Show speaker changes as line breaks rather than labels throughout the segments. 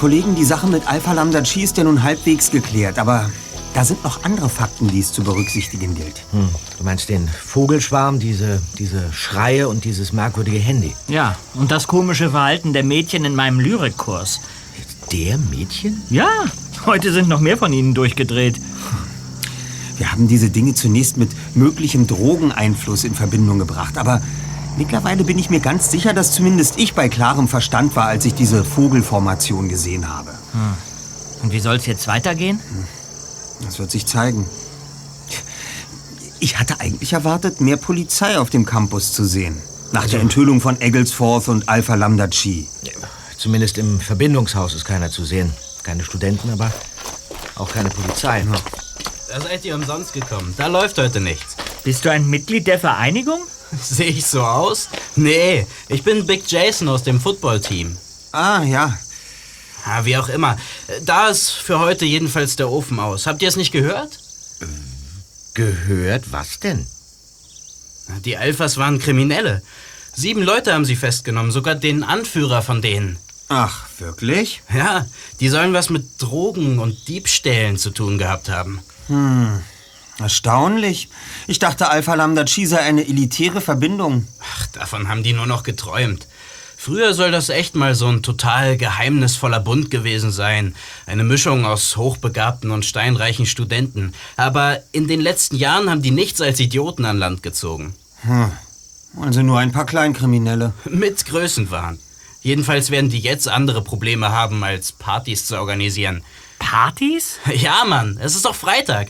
Kollegen, die Sache mit Alpha Lambda Chi ist ja nun halbwegs geklärt, aber da sind noch andere Fakten, die es zu berücksichtigen gilt.
Hm, du meinst den Vogelschwarm, diese, diese Schreie und dieses merkwürdige Handy?
Ja, und das komische Verhalten der Mädchen in meinem Lyrikkurs.
Der Mädchen?
Ja, heute sind noch mehr von ihnen durchgedreht.
Wir haben diese Dinge zunächst mit möglichem Drogeneinfluss in Verbindung gebracht, aber mittlerweile bin ich mir ganz sicher, dass zumindest ich bei klarem Verstand war, als ich diese Vogelformation gesehen habe.
Hm. Und wie soll es jetzt weitergehen? Hm.
Das wird sich zeigen. Ich hatte eigentlich erwartet, mehr Polizei auf dem Campus zu sehen. Nach also, der Enthüllung von Egglesforth und Alpha Lambda Chi.
Zumindest im Verbindungshaus ist keiner zu sehen. Keine Studenten, aber auch keine Polizei.
Da seid ihr umsonst gekommen. Da läuft heute nichts.
Bist du ein Mitglied der Vereinigung?
Sehe ich so aus? Nee, ich bin Big Jason aus dem Footballteam.
Ah, ja.
Ja, wie auch immer. Da ist für heute jedenfalls der Ofen aus. Habt ihr es nicht gehört?
Gehört? Was denn?
Die Alphas waren Kriminelle. Sieben Leute haben sie festgenommen, sogar den Anführer von denen.
Ach, wirklich?
Ja, die sollen was mit Drogen und Diebstählen zu tun gehabt haben.
Hm, erstaunlich. Ich dachte, Alpha Lambda Chi sei eine elitäre Verbindung.
Ach, davon haben die nur noch geträumt. Früher soll das echt mal so ein total geheimnisvoller Bund gewesen sein. Eine Mischung aus hochbegabten und steinreichen Studenten. Aber in den letzten Jahren haben die nichts als Idioten an Land gezogen.
Hm. Also nur ein paar Kleinkriminelle.
Mit Größenwahn. Jedenfalls werden die jetzt andere Probleme haben, als Partys zu organisieren.
Partys?
Ja, Mann, es ist doch Freitag.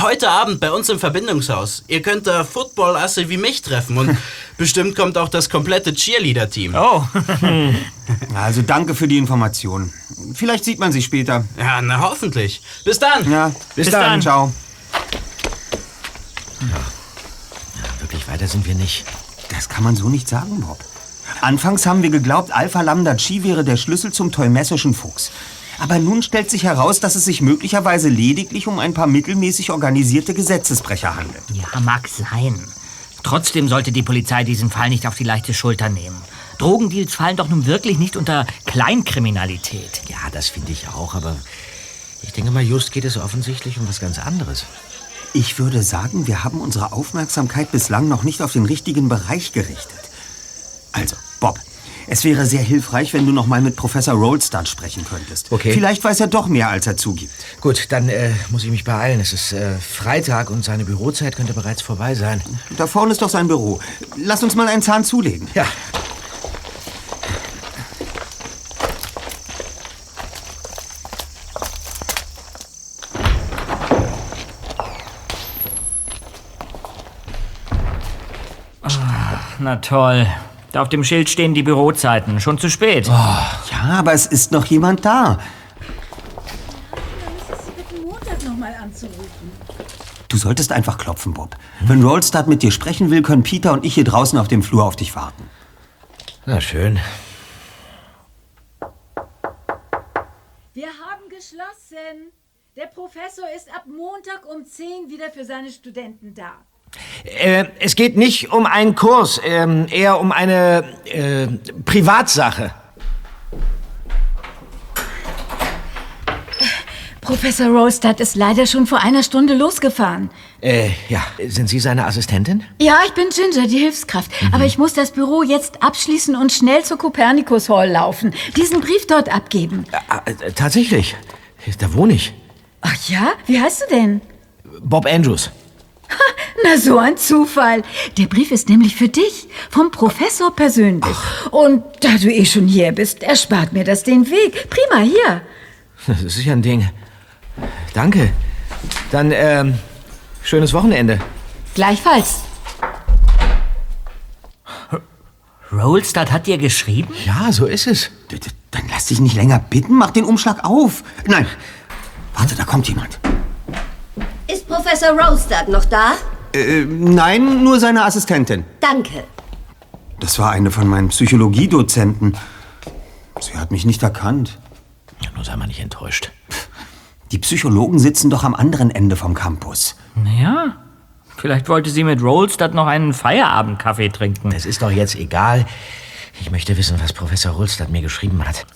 Heute Abend bei uns im Verbindungshaus. Ihr könnt da Football-Asse wie mich treffen und bestimmt kommt auch das komplette Cheerleader-Team.
Oh.
also danke für die Information. Vielleicht sieht man sich später.
Ja, na hoffentlich. Bis dann.
Ja, bis, bis dann. dann. Ciao.
Ja. ja, wirklich weiter sind wir nicht.
Das kann man so nicht sagen, Bob. Anfangs haben wir geglaubt, Alpha Lambda Chi wäre der Schlüssel zum tollmessischen Fuchs. Aber nun stellt sich heraus, dass es sich möglicherweise lediglich um ein paar mittelmäßig organisierte Gesetzesbrecher handelt.
Ja, mag sein. Trotzdem sollte die Polizei diesen Fall nicht auf die leichte Schulter nehmen. Drogendeals fallen doch nun wirklich nicht unter Kleinkriminalität.
Ja, das finde ich auch, aber ich denke mal, just geht es offensichtlich um was ganz anderes.
Ich würde sagen, wir haben unsere Aufmerksamkeit bislang noch nicht auf den richtigen Bereich gerichtet. Also, Bob, es wäre sehr hilfreich, wenn du noch mal mit Professor Rolstad sprechen könntest.
Okay.
Vielleicht weiß er doch mehr, als er zugibt.
Gut, dann äh, muss ich mich beeilen. Es ist äh, Freitag und seine Bürozeit könnte bereits vorbei sein.
Da vorne ist doch sein Büro. Lass uns mal einen Zahn zulegen.
Ja.
Ah, na toll. Da auf dem Schild stehen die Bürozeiten. Schon zu spät.
Oh, ja, aber es ist noch jemand da. Du solltest einfach klopfen, Bob. Wenn Rollstad mit dir sprechen will, können Peter und ich hier draußen auf dem Flur auf dich warten.
Na schön.
Wir haben geschlossen. Der Professor ist ab Montag um 10 wieder für seine Studenten da.
Äh, es geht nicht um einen Kurs, äh, eher um eine äh, Privatsache.
Professor Rolstad ist leider schon vor einer Stunde losgefahren.
Äh, ja. Sind Sie seine Assistentin?
Ja, ich bin Ginger, die Hilfskraft. Mhm. Aber ich muss das Büro jetzt abschließen und schnell zur Copernicus Hall laufen. Diesen Brief dort abgeben.
Äh, äh, tatsächlich. Da wohne ich.
Ach ja? Wie heißt du denn?
Bob Andrews.
Na, so ein Zufall. Der Brief ist nämlich für dich, vom Professor persönlich. Ach. Und da du eh schon hier bist, erspart mir das den Weg. Prima, hier.
Das ist ja ein Ding. Danke. Dann, ähm, schönes Wochenende.
Gleichfalls.
Rolstad hat dir geschrieben?
Ja, so ist es.
Dann lass dich nicht länger bitten, mach den Umschlag auf. Nein, warte, da kommt jemand.
Ist Professor Rolstad noch da?
Äh, nein, nur seine Assistentin.
Danke.
Das war eine von meinen Psychologiedozenten. Sie hat mich nicht erkannt.
Ja, nur sei mal nicht enttäuscht.
Die Psychologen sitzen doch am anderen Ende vom Campus.
Naja, vielleicht wollte sie mit Rolstad noch einen Feierabendkaffee trinken.
Das ist doch jetzt egal. Ich möchte wissen, was Professor Rolstad mir geschrieben hat.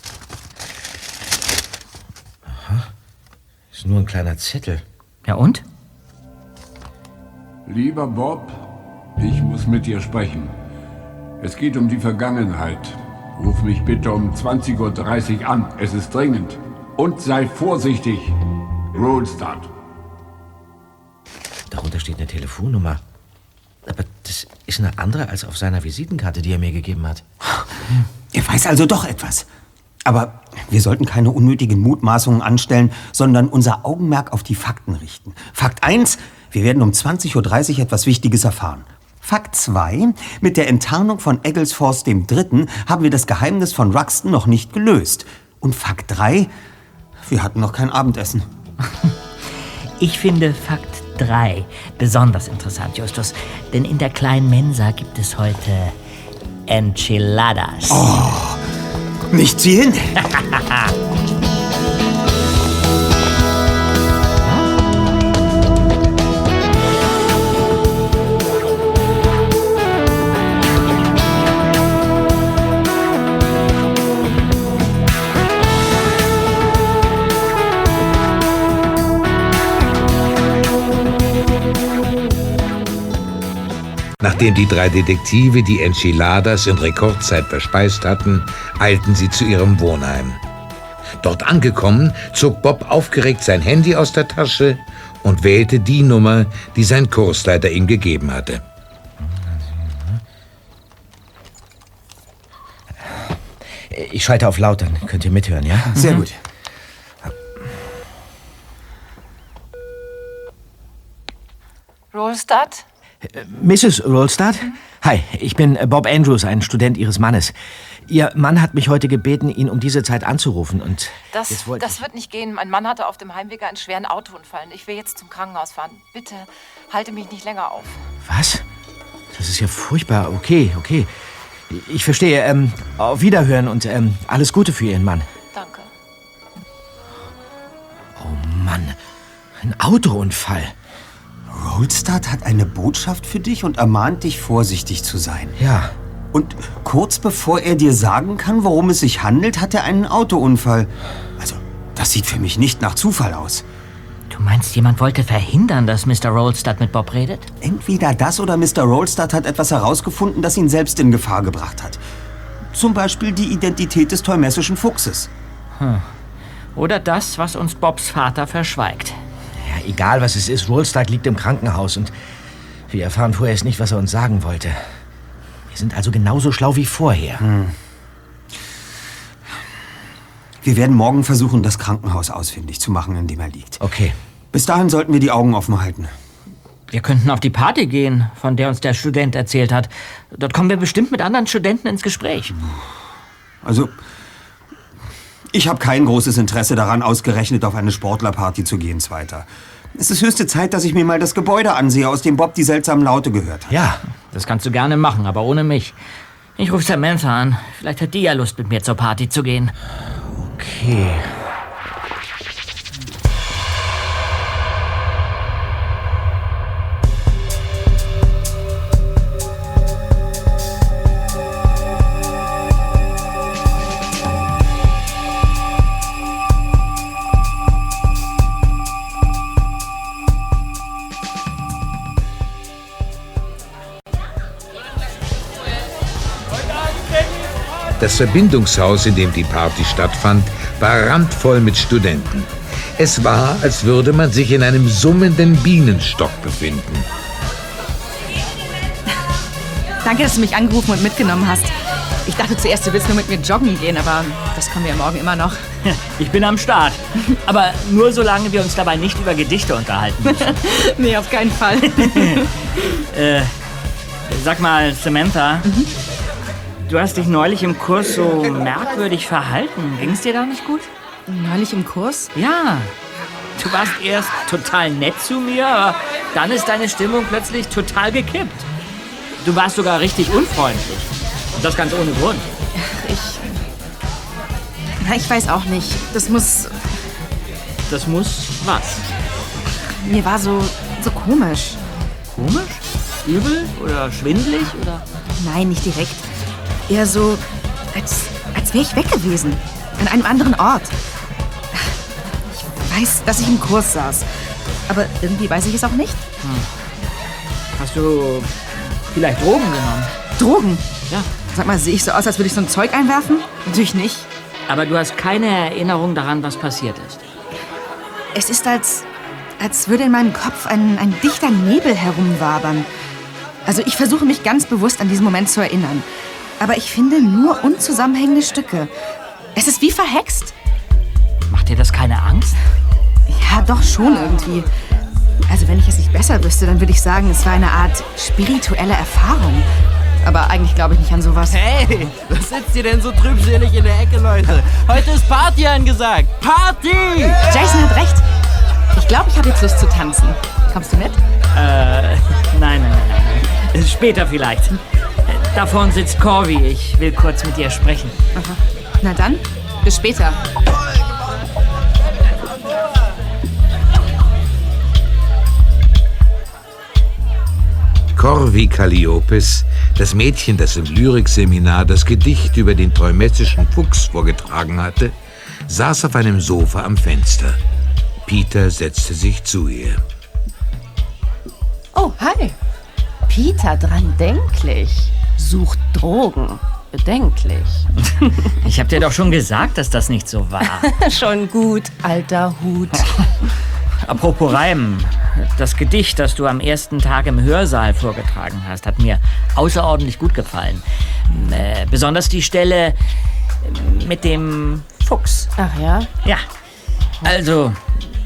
Ist nur ein kleiner Zettel.
Ja und?
Lieber Bob, ich muss mit dir sprechen. Es geht um die Vergangenheit. Ruf mich bitte um 20.30 Uhr an. Es ist dringend. Und sei vorsichtig. Rollstad.
Darunter steht eine Telefonnummer. Aber das ist eine andere als auf seiner Visitenkarte, die er mir gegeben hat.
Er weiß also doch etwas. Aber wir sollten keine unnötigen Mutmaßungen anstellen, sondern unser Augenmerk auf die Fakten richten. Fakt 1, wir werden um 20.30 Uhr etwas Wichtiges erfahren. Fakt 2, mit der Enttarnung von Egglesforce III. haben wir das Geheimnis von Ruxton noch nicht gelöst. Und Fakt 3, wir hatten noch kein Abendessen.
Ich finde Fakt 3 besonders interessant, Justus. Denn in der kleinen Mensa gibt es heute Enchiladas.
Nicht sie hin!
Nachdem die drei Detektive die Enchiladas in Rekordzeit verspeist hatten, eilten sie zu ihrem Wohnheim. Dort angekommen, zog Bob aufgeregt sein Handy aus der Tasche und wählte die Nummer, die sein Kursleiter ihm gegeben hatte.
Ich schalte auf laut, dann könnt ihr mithören, ja?
Sehr gut.
Rolstadt?
Mrs. Rolstad? Hi, ich bin Bob Andrews, ein Student Ihres Mannes. Ihr Mann hat mich heute gebeten, ihn um diese Zeit anzurufen und
Das,
jetzt wollte
das wird nicht gehen. Mein Mann hatte auf dem Heimweg einen schweren Autounfall. Ich will jetzt zum Krankenhaus fahren. Bitte halte mich nicht länger auf.
Was? Das ist ja furchtbar. Okay, okay. Ich verstehe. Ähm, auf Wiederhören und ähm, alles Gute für Ihren Mann.
Danke.
Oh Mann, ein Autounfall.
Rolstad hat eine Botschaft für dich und ermahnt dich, vorsichtig zu sein.
Ja,
Und kurz bevor er dir sagen kann, worum es sich handelt, hat er einen Autounfall. Also, das sieht für mich nicht nach Zufall aus.
Du meinst, jemand wollte verhindern, dass Mr. Rolstad mit Bob redet?
Entweder das oder Mr. Rolstad hat etwas herausgefunden, das ihn selbst in Gefahr gebracht hat. Zum Beispiel die Identität des teumessischen Fuchses.
Oder das, was uns Bobs Vater verschweigt?
Ja, egal was es ist, Rolstad liegt im Krankenhaus und wir erfahren vorerst nicht, was er uns sagen wollte. Wir sind also genauso schlau wie vorher.
Wir werden morgen versuchen, das Krankenhaus ausfindig zu machen, in dem er liegt.
Okay.
Bis dahin sollten wir die Augen offen halten.
Wir könnten auf die Party gehen, von der uns der Student erzählt hat. Dort kommen wir bestimmt mit anderen Studenten ins Gespräch.
Also, ich habe kein großes Interesse daran, ausgerechnet auf eine Sportlerparty zu gehen, Zweiter. Es ist höchste Zeit, dass ich mir mal das Gebäude ansehe, aus dem Bob die seltsamen Laute gehört hat.
Ja,
Das kannst du gerne machen, aber ohne mich. Ich rufe Samantha an. Vielleicht hat die ja Lust, mit mir zur Party zu gehen.
okay.
Das Verbindungshaus, in dem die Party stattfand, war randvoll mit Studenten. Es war, als würde man sich in einem summenden Bienenstock befinden.
Danke, dass du mich angerufen und mitgenommen hast. Ich dachte zuerst, du willst nur mit mir joggen gehen, aber das können wir ja morgen immer noch.
Ich bin am Start. Aber nur solange wir uns dabei nicht über Gedichte unterhalten müssen.
Nee, auf keinen Fall.
Sag mal, Samantha. Du hast dich neulich im Kurs so merkwürdig verhalten. Ging's dir da nicht gut?
Neulich im Kurs?
Ja. Du warst erst total nett zu mir, aber dann ist deine Stimmung plötzlich total gekippt. Du warst sogar richtig unfreundlich. Und das ganz ohne Grund.
Ich. Na, ich weiß auch nicht. Das muss.
Das muss was?
Mir war so. so komisch.
Komisch? Übel oder schwindelig oder?
Nein, nicht direkt. Eher so. als. als wäre ich weg gewesen. An einem anderen Ort. Ich weiß, dass ich im Kurs saß. Aber irgendwie weiß ich es auch nicht.
Hast du vielleicht Drogen genommen?
Drogen?
Ja.
Sag mal, sehe ich so aus, als würde ich so ein Zeug einwerfen? Natürlich nicht.
Aber du hast keine Erinnerung daran, was passiert ist.
Es ist, als, als würde in meinem Kopf ein, ein dichter Nebel herumwabern. Also ich versuche mich ganz bewusst an diesen Moment zu erinnern. Aber ich finde nur unzusammenhängende Stücke. Es ist wie verhext.
Macht dir das keine Angst?
Ja, doch schon irgendwie. Also wenn ich es nicht besser wüsste, dann würde ich sagen, es war eine Art spirituelle Erfahrung. Aber eigentlich glaube ich nicht an sowas.
Hey, was sitzt ihr denn so trübselig in der Ecke, Leute? Heute ist Party angesagt. Party!
Jason hat recht. Ich glaube, ich habe jetzt Lust zu tanzen. Kommst du mit?
Äh, nein, nein, nein, nein. Später vielleicht. Da vorne sitzt Corby. Ich will kurz mit dir sprechen.
Aha. Na dann, bis später.
Corvi Calliopes, das Mädchen, das im Lyrikseminar das Gedicht über den treumessischen Fuchs vorgetragen hatte, saß auf einem Sofa am Fenster. Peter setzte sich zu ihr.
Oh, hi. Peter dran denklich. Sucht Drogen. Bedenklich.
Ich hab dir doch schon gesagt, dass das nicht so war.
Schon gut, alter Hut.
Apropos Reimen. Das Gedicht, das du am ersten Tag im Hörsaal vorgetragen hast, hat mir außerordentlich gut gefallen. Äh, besonders die Stelle mit dem Fuchs.
Ach ja?
Ja. Also,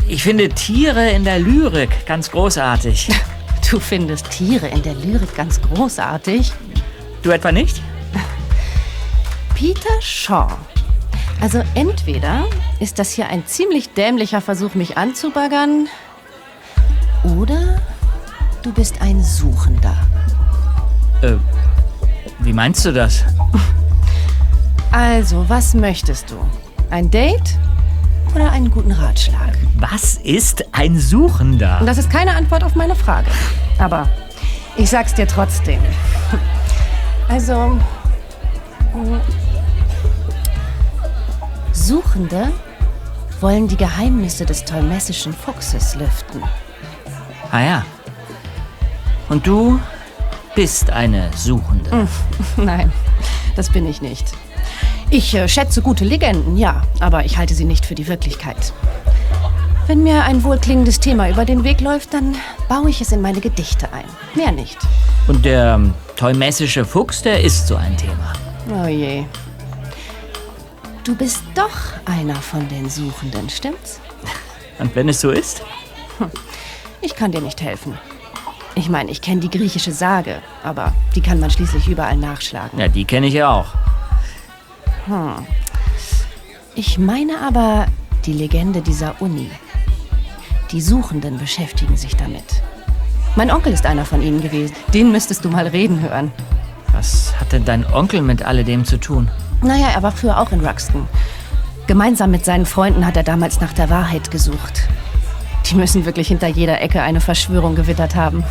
ich finde Tiere in der Lyrik ganz großartig.
Du findest Tiere in der Lyrik ganz großartig?
Du etwa nicht?
Peter Shaw. Also entweder ist das hier ein ziemlich dämlicher Versuch, mich anzubaggern, oder du bist ein Suchender.
Äh, wie meinst du das?
Also, was möchtest du? Ein Date oder einen guten Ratschlag?
Was ist ein Suchender?
Das ist keine Antwort auf meine Frage. Aber ich sag's dir trotzdem. Also. Suchende wollen die Geheimnisse des tolmessischen Fuchses lüften.
Ah ja. Und du bist eine Suchende.
Nein, das bin ich nicht. Ich äh, schätze gute Legenden, ja, aber ich halte sie nicht für die Wirklichkeit. Wenn mir ein wohlklingendes Thema über den Weg läuft, dann baue ich es in meine Gedichte ein. Mehr nicht.
Und der ähm, teumessische Fuchs, der ist so ein Thema.
Oh je. Du bist doch einer von den Suchenden, stimmt's?
Und wenn es so ist?
Ich kann dir nicht helfen. Ich meine, ich kenne die griechische Sage, aber die kann man schließlich überall nachschlagen.
Ja, die kenne ich ja auch.
Hm. Ich meine aber die Legende dieser Uni. Die Suchenden beschäftigen sich damit. Mein Onkel ist einer von ihnen gewesen. Den müsstest du mal reden hören.
Was hat denn dein Onkel mit alledem zu tun?
Naja, er war früher auch in Ruxton. Gemeinsam mit seinen Freunden hat er damals nach der Wahrheit gesucht. Die müssen wirklich hinter jeder Ecke eine Verschwörung gewittert haben.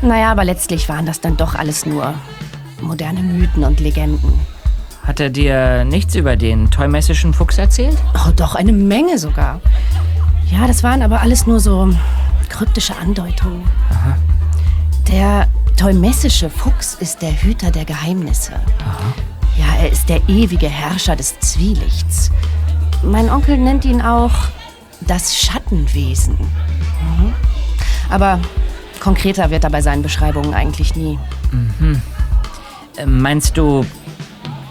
Naja, aber letztlich waren das dann doch alles nur moderne Mythen und Legenden.
Hat er dir nichts über den teumessischen Fuchs erzählt?
Oh, doch, eine Menge sogar. Ja, das waren aber alles nur so kryptische Andeutungen.
Aha.
Der teumessische Fuchs ist der Hüter der Geheimnisse. Ja, er ist der ewige Herrscher des Zwielichts. Mein Onkel nennt ihn auch das Schattenwesen. Mhm. Aber konkreter wird er bei seinen Beschreibungen eigentlich nie.
Mhm. Äh, Meinst du,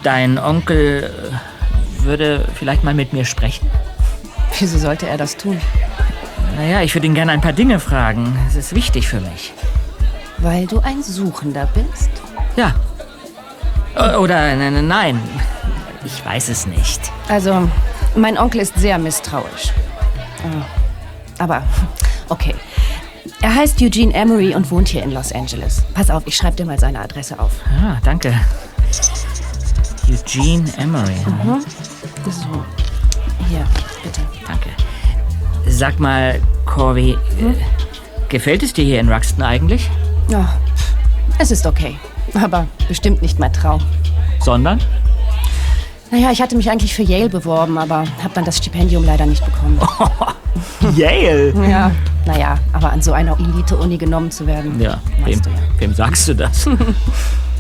dein Onkel äh, würde vielleicht mal mit mir sprechen?
Wieso sollte er das tun?
Naja, ich würde ihn gerne ein paar Dinge fragen. Es ist wichtig für mich.
Weil du ein Suchender bist?
Ja. Oder nein, nein. Ich weiß es nicht.
Also, mein Onkel ist sehr misstrauisch. Äh, Aber, okay. Er heißt Eugene Emery und wohnt hier in Los Angeles. Pass auf, ich schreibe dir mal seine Adresse auf.
Ah, danke. Eugene Emery.
Mhm. So. Hier, bitte.
Danke. Sag mal, Corby, äh, gefällt es dir hier in Ruxton eigentlich?
Ja, es ist okay. Aber bestimmt nicht mein Traum.
Sondern?
Naja, ich hatte mich eigentlich für Yale beworben, aber habe dann das Stipendium leider nicht bekommen.
Yale?
Ja, naja, aber an so einer Elite-Uni genommen zu werden.
Ja, wem,
ja.
wem sagst du das?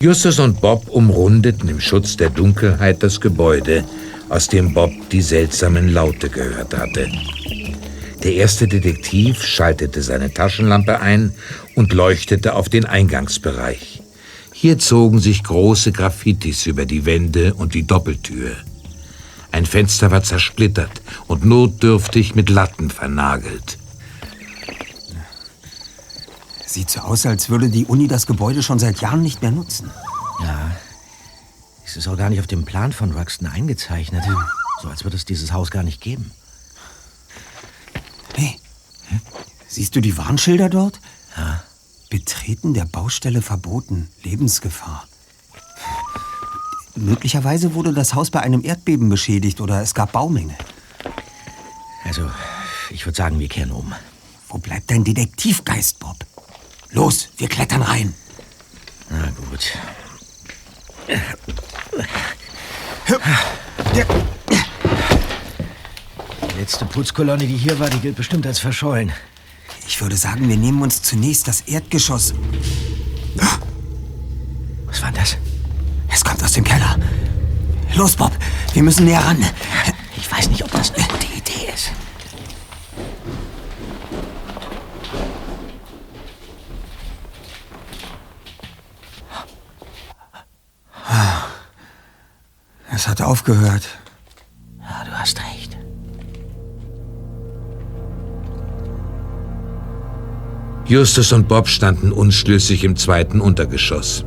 Justus und Bob umrundeten im Schutz der Dunkelheit das Gebäude, aus dem Bob die seltsamen Laute gehört hatte. Der erste Detektiv schaltete seine Taschenlampe ein und leuchtete auf den Eingangsbereich. Hier zogen sich große Graffitis über die Wände und die Doppeltür. Ein Fenster war zersplittert und notdürftig mit Latten vernagelt.
Sieht so aus, als würde die Uni das Gebäude schon seit Jahren nicht mehr nutzen.
Ja. Es ist auch gar nicht auf dem Plan von Ruxton eingezeichnet. So als würde es dieses Haus gar nicht geben.
Hey, siehst du die Warnschilder dort?
Ja.
Betreten der Baustelle verboten. Lebensgefahr. Möglicherweise wurde das Haus bei einem Erdbeben beschädigt oder es gab Baumängel.
Also, ich würde sagen, wir kehren um.
Wo bleibt dein Detektivgeist, Bob? Los, wir klettern rein.
Na gut. Die letzte Putzkolonne, die hier war, die gilt bestimmt als verschollen.
Ich würde sagen, wir nehmen uns zunächst das Erdgeschoss.
Was war das?
Es kommt aus dem Keller. Los, Bob, wir müssen näher ran.
Ich weiß nicht, ob das eine gute Idee ist.
Es hat aufgehört.
Ja, du hast recht.
Justus und Bob standen unschlüssig im zweiten Untergeschoss.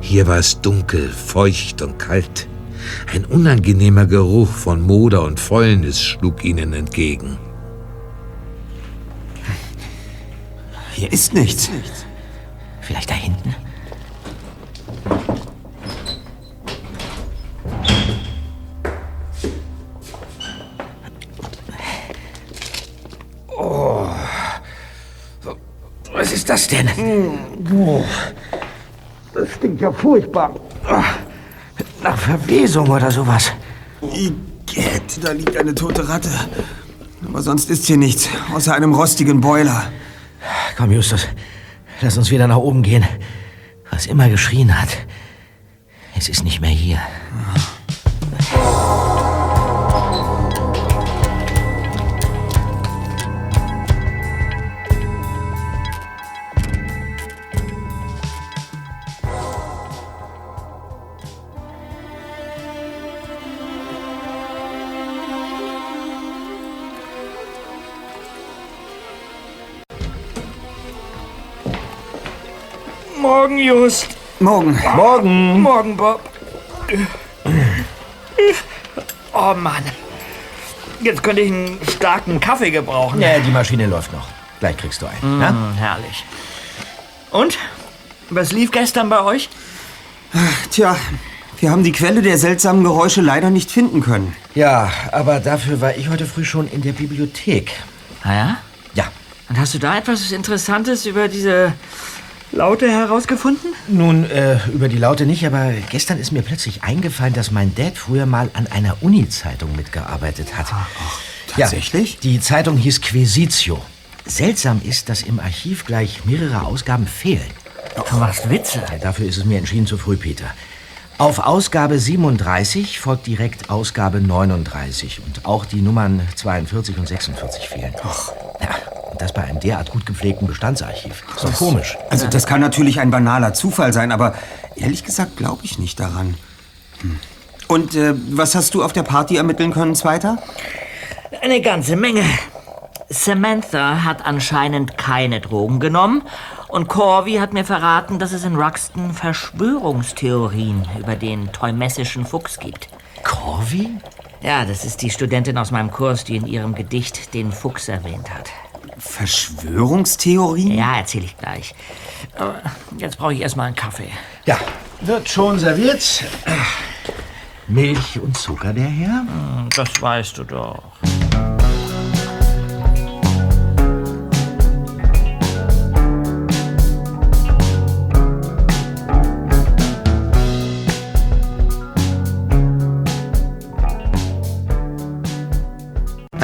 Hier war es dunkel, feucht und kalt. Ein unangenehmer Geruch von Moder und Fäulnis schlug ihnen entgegen.
Hier ist nichts.
Vielleicht da hinten? Das denn?
Oh. Das stinkt ja furchtbar.
Nach Verwesung oder sowas.
Igitt, da liegt eine tote Ratte. Aber sonst ist hier nichts, außer einem rostigen Boiler.
Komm, Justus. Lass uns wieder nach oben gehen. Was immer geschrien hat. Es ist nicht mehr hier.
Morgen, Just.
Morgen.
Morgen. Morgen, Bob. Oh Mann. Jetzt könnte ich einen starken Kaffee gebrauchen.
Ja, die Maschine läuft noch. Gleich kriegst du einen.
Mm,
na?
herrlich. Und? Was lief gestern bei euch?
Tja, wir haben die Quelle der seltsamen Geräusche leider nicht finden können.
Ja, aber dafür war ich heute früh schon in der Bibliothek.
Ah ja?
Ja.
Und hast du da etwas Interessantes über diese Laute herausgefunden?
Nun, äh, über die Laute nicht, aber gestern ist mir plötzlich eingefallen, dass mein Dad früher mal an einer Uni-Zeitung mitgearbeitet hat.
tatsächlich?
Ja, die Zeitung hieß Quesitio. Seltsam ist, dass im Archiv gleich mehrere Ausgaben fehlen.
Du machst Witze.
Ja, dafür ist es mir entschieden zu früh, Peter. Auf Ausgabe 37 folgt direkt Ausgabe 39 und auch die Nummern 42 und 46 fehlen.
Ach.
Ja, und das bei einem derart gut gepflegten Bestandsarchiv. Ist doch komisch.
Also das kann natürlich ein banaler Zufall sein, aber ehrlich gesagt glaube ich nicht daran. Hm. Und äh, was hast du auf der Party ermitteln können, Zweiter?
Eine ganze Menge. Samantha hat anscheinend keine Drogen genommen und Corby hat mir verraten, dass es in Ruxton Verschwörungstheorien über den teumessischen Fuchs gibt.
Corby?
Ja, das ist die Studentin aus meinem Kurs, die in ihrem Gedicht den Fuchs erwähnt hat.
Verschwörungstheorien?
Ja, erzähle ich gleich. Aber jetzt brauche ich erstmal einen Kaffee.
Ja, wird schon serviert. Milch und Zucker, der Herr?
Hm, Das weißt du doch.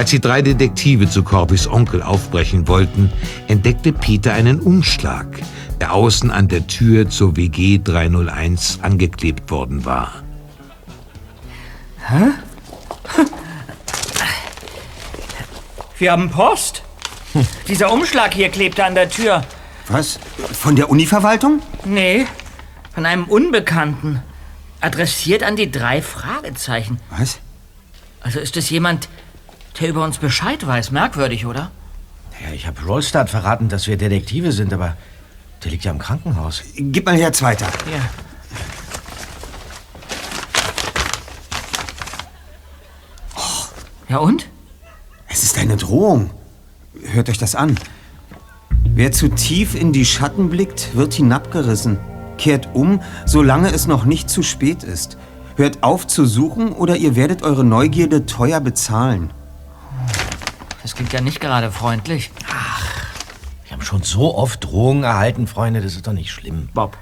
Als die drei Detektive zu Corbys Onkel aufbrechen wollten, entdeckte Peter einen Umschlag, der außen an der Tür zur WG 301 angeklebt worden war.
Hä? Wir haben Post. Dieser Umschlag hier klebte an der Tür.
Was? Von der Univerwaltung?
Nee, von einem Unbekannten. Adressiert an die drei Fragezeichen.
Was?
Also ist es jemand, der über uns Bescheid weiß? Merkwürdig, oder?
Ja, ich habe Rolstad verraten, dass wir Detektive sind, aber der liegt ja im Krankenhaus.
Gib mal her, Zweiter.
Ja. Ja und?
Es ist eine Drohung. Hört euch das an. Wer zu tief in die Schatten blickt, wird hinabgerissen. Kehrt um, solange es noch nicht zu spät ist. Hört auf zu suchen oder ihr werdet eure Neugierde teuer bezahlen.
Das klingt ja nicht gerade freundlich.
Wir haben schon so oft Drohungen erhalten, Freunde, das ist doch nicht schlimm.
Bob,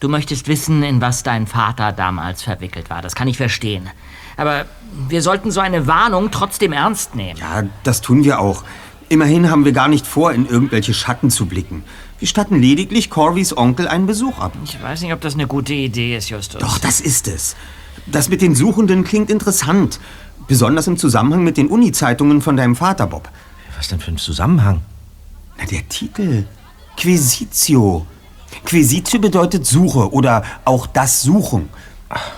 du möchtest wissen, in was dein Vater damals verwickelt war. Das kann ich verstehen. Aber wir sollten so eine Warnung trotzdem ernst nehmen.
Ja, das tun wir auch. Immerhin haben wir gar nicht vor, in irgendwelche Schatten zu blicken. Wir statten lediglich Corvys Onkel einen Besuch ab.
Ich weiß nicht, ob das eine gute Idee ist, Justus.
Doch, das ist es. Das mit den Suchenden klingt interessant. Besonders im Zusammenhang mit den Uni-Zeitungen von deinem Vater, Bob.
Was denn für ein Zusammenhang?
Na, der Titel. Quesitio. Quesitio bedeutet Suche oder auch das Suchen.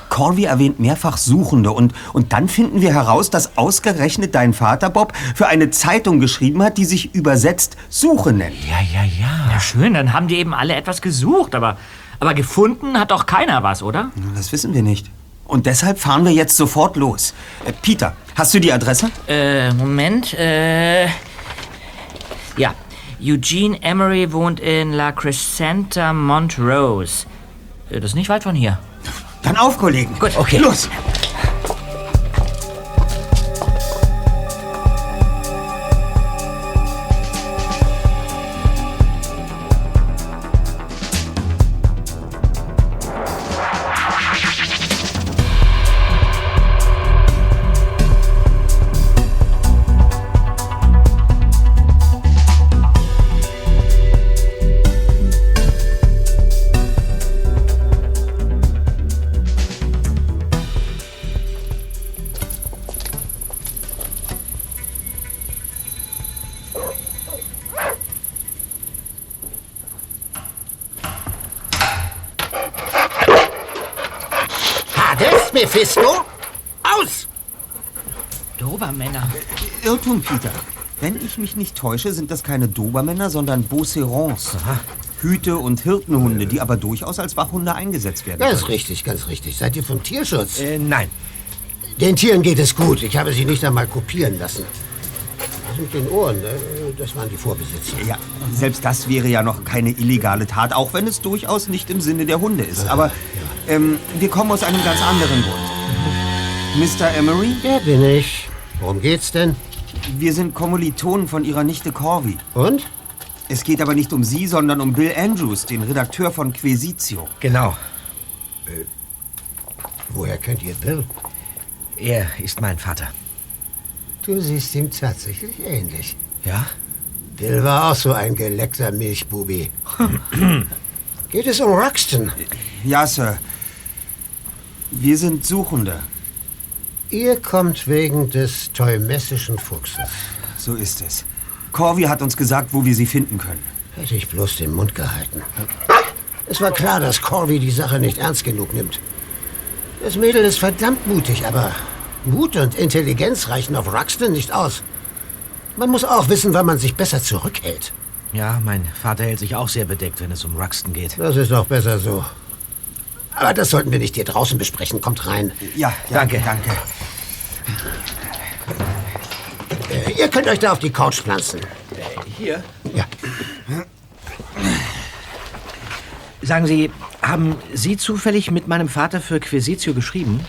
Corby erwähnt mehrfach Suchende und, und dann finden wir heraus, dass ausgerechnet dein Vater Bob für eine Zeitung geschrieben hat, die sich übersetzt Suche nennt.
Ja, ja, ja.
Ja, schön, dann haben die eben alle etwas gesucht, aber, aber gefunden hat doch keiner was, oder?
Das wissen wir nicht. Und deshalb fahren wir jetzt sofort los. Äh, Peter, hast du die Adresse?
Äh, Moment, äh. Ja. Eugene Emery wohnt in La Crescenta Montrose. Äh, Das ist nicht weit von hier.
Dann auf, Kollegen.
Gut,
okay. Los. Ich mich nicht täusche, sind das keine Dobermänner, sondern Beaucerons. Hüte- und Hirtenhunde, die aber durchaus als Wachhunde eingesetzt werden.
Ganz
können.
richtig, ganz richtig. Seid ihr vom Tierschutz?
Äh, nein.
Den Tieren geht es gut. Ich habe sie nicht einmal kopieren lassen. Das mit den Ohren, äh, das waren die Vorbesitzer.
Ja, selbst das wäre ja noch keine illegale Tat, auch wenn es durchaus nicht im Sinne der Hunde ist. Aber ähm, wir kommen aus einem ganz anderen Grund. Mr. Emery?
Der bin ich. Worum geht's denn?
Wir sind Kommilitonen von Ihrer Nichte Corby.
Und?
Es geht aber nicht um Sie, sondern um Bill Andrews, den Redakteur von Quesitio.
Genau.
Woher kennt ihr Bill?
Er ist mein Vater.
Du siehst ihm tatsächlich ähnlich.
Ja?
Bill war auch so ein geleckter Milchbubi. Geht es um Ruxton?
Ja, Sir. Wir sind Suchende.
Ihr kommt wegen des teumessischen Fuchses.
So ist es. Corby hat uns gesagt, wo wir sie finden können.
Hätte ich bloß den Mund gehalten. Es war klar, dass Corby die Sache nicht ernst genug nimmt. Das Mädel ist verdammt mutig, aber Mut und Intelligenz reichen auf Ruxton nicht aus. Man muss auch wissen, wann man sich besser zurückhält.
Ja, mein Vater hält sich auch sehr bedeckt, wenn es um Ruxton geht.
Das ist auch besser so. Aber das sollten wir nicht hier draußen besprechen. Kommt rein.
Ja,
Danke.
danke.
Äh, ihr könnt euch da auf die Couch pflanzen.
Hier?
Ja.
Sagen Sie, haben Sie zufällig mit meinem Vater für Quisitio geschrieben?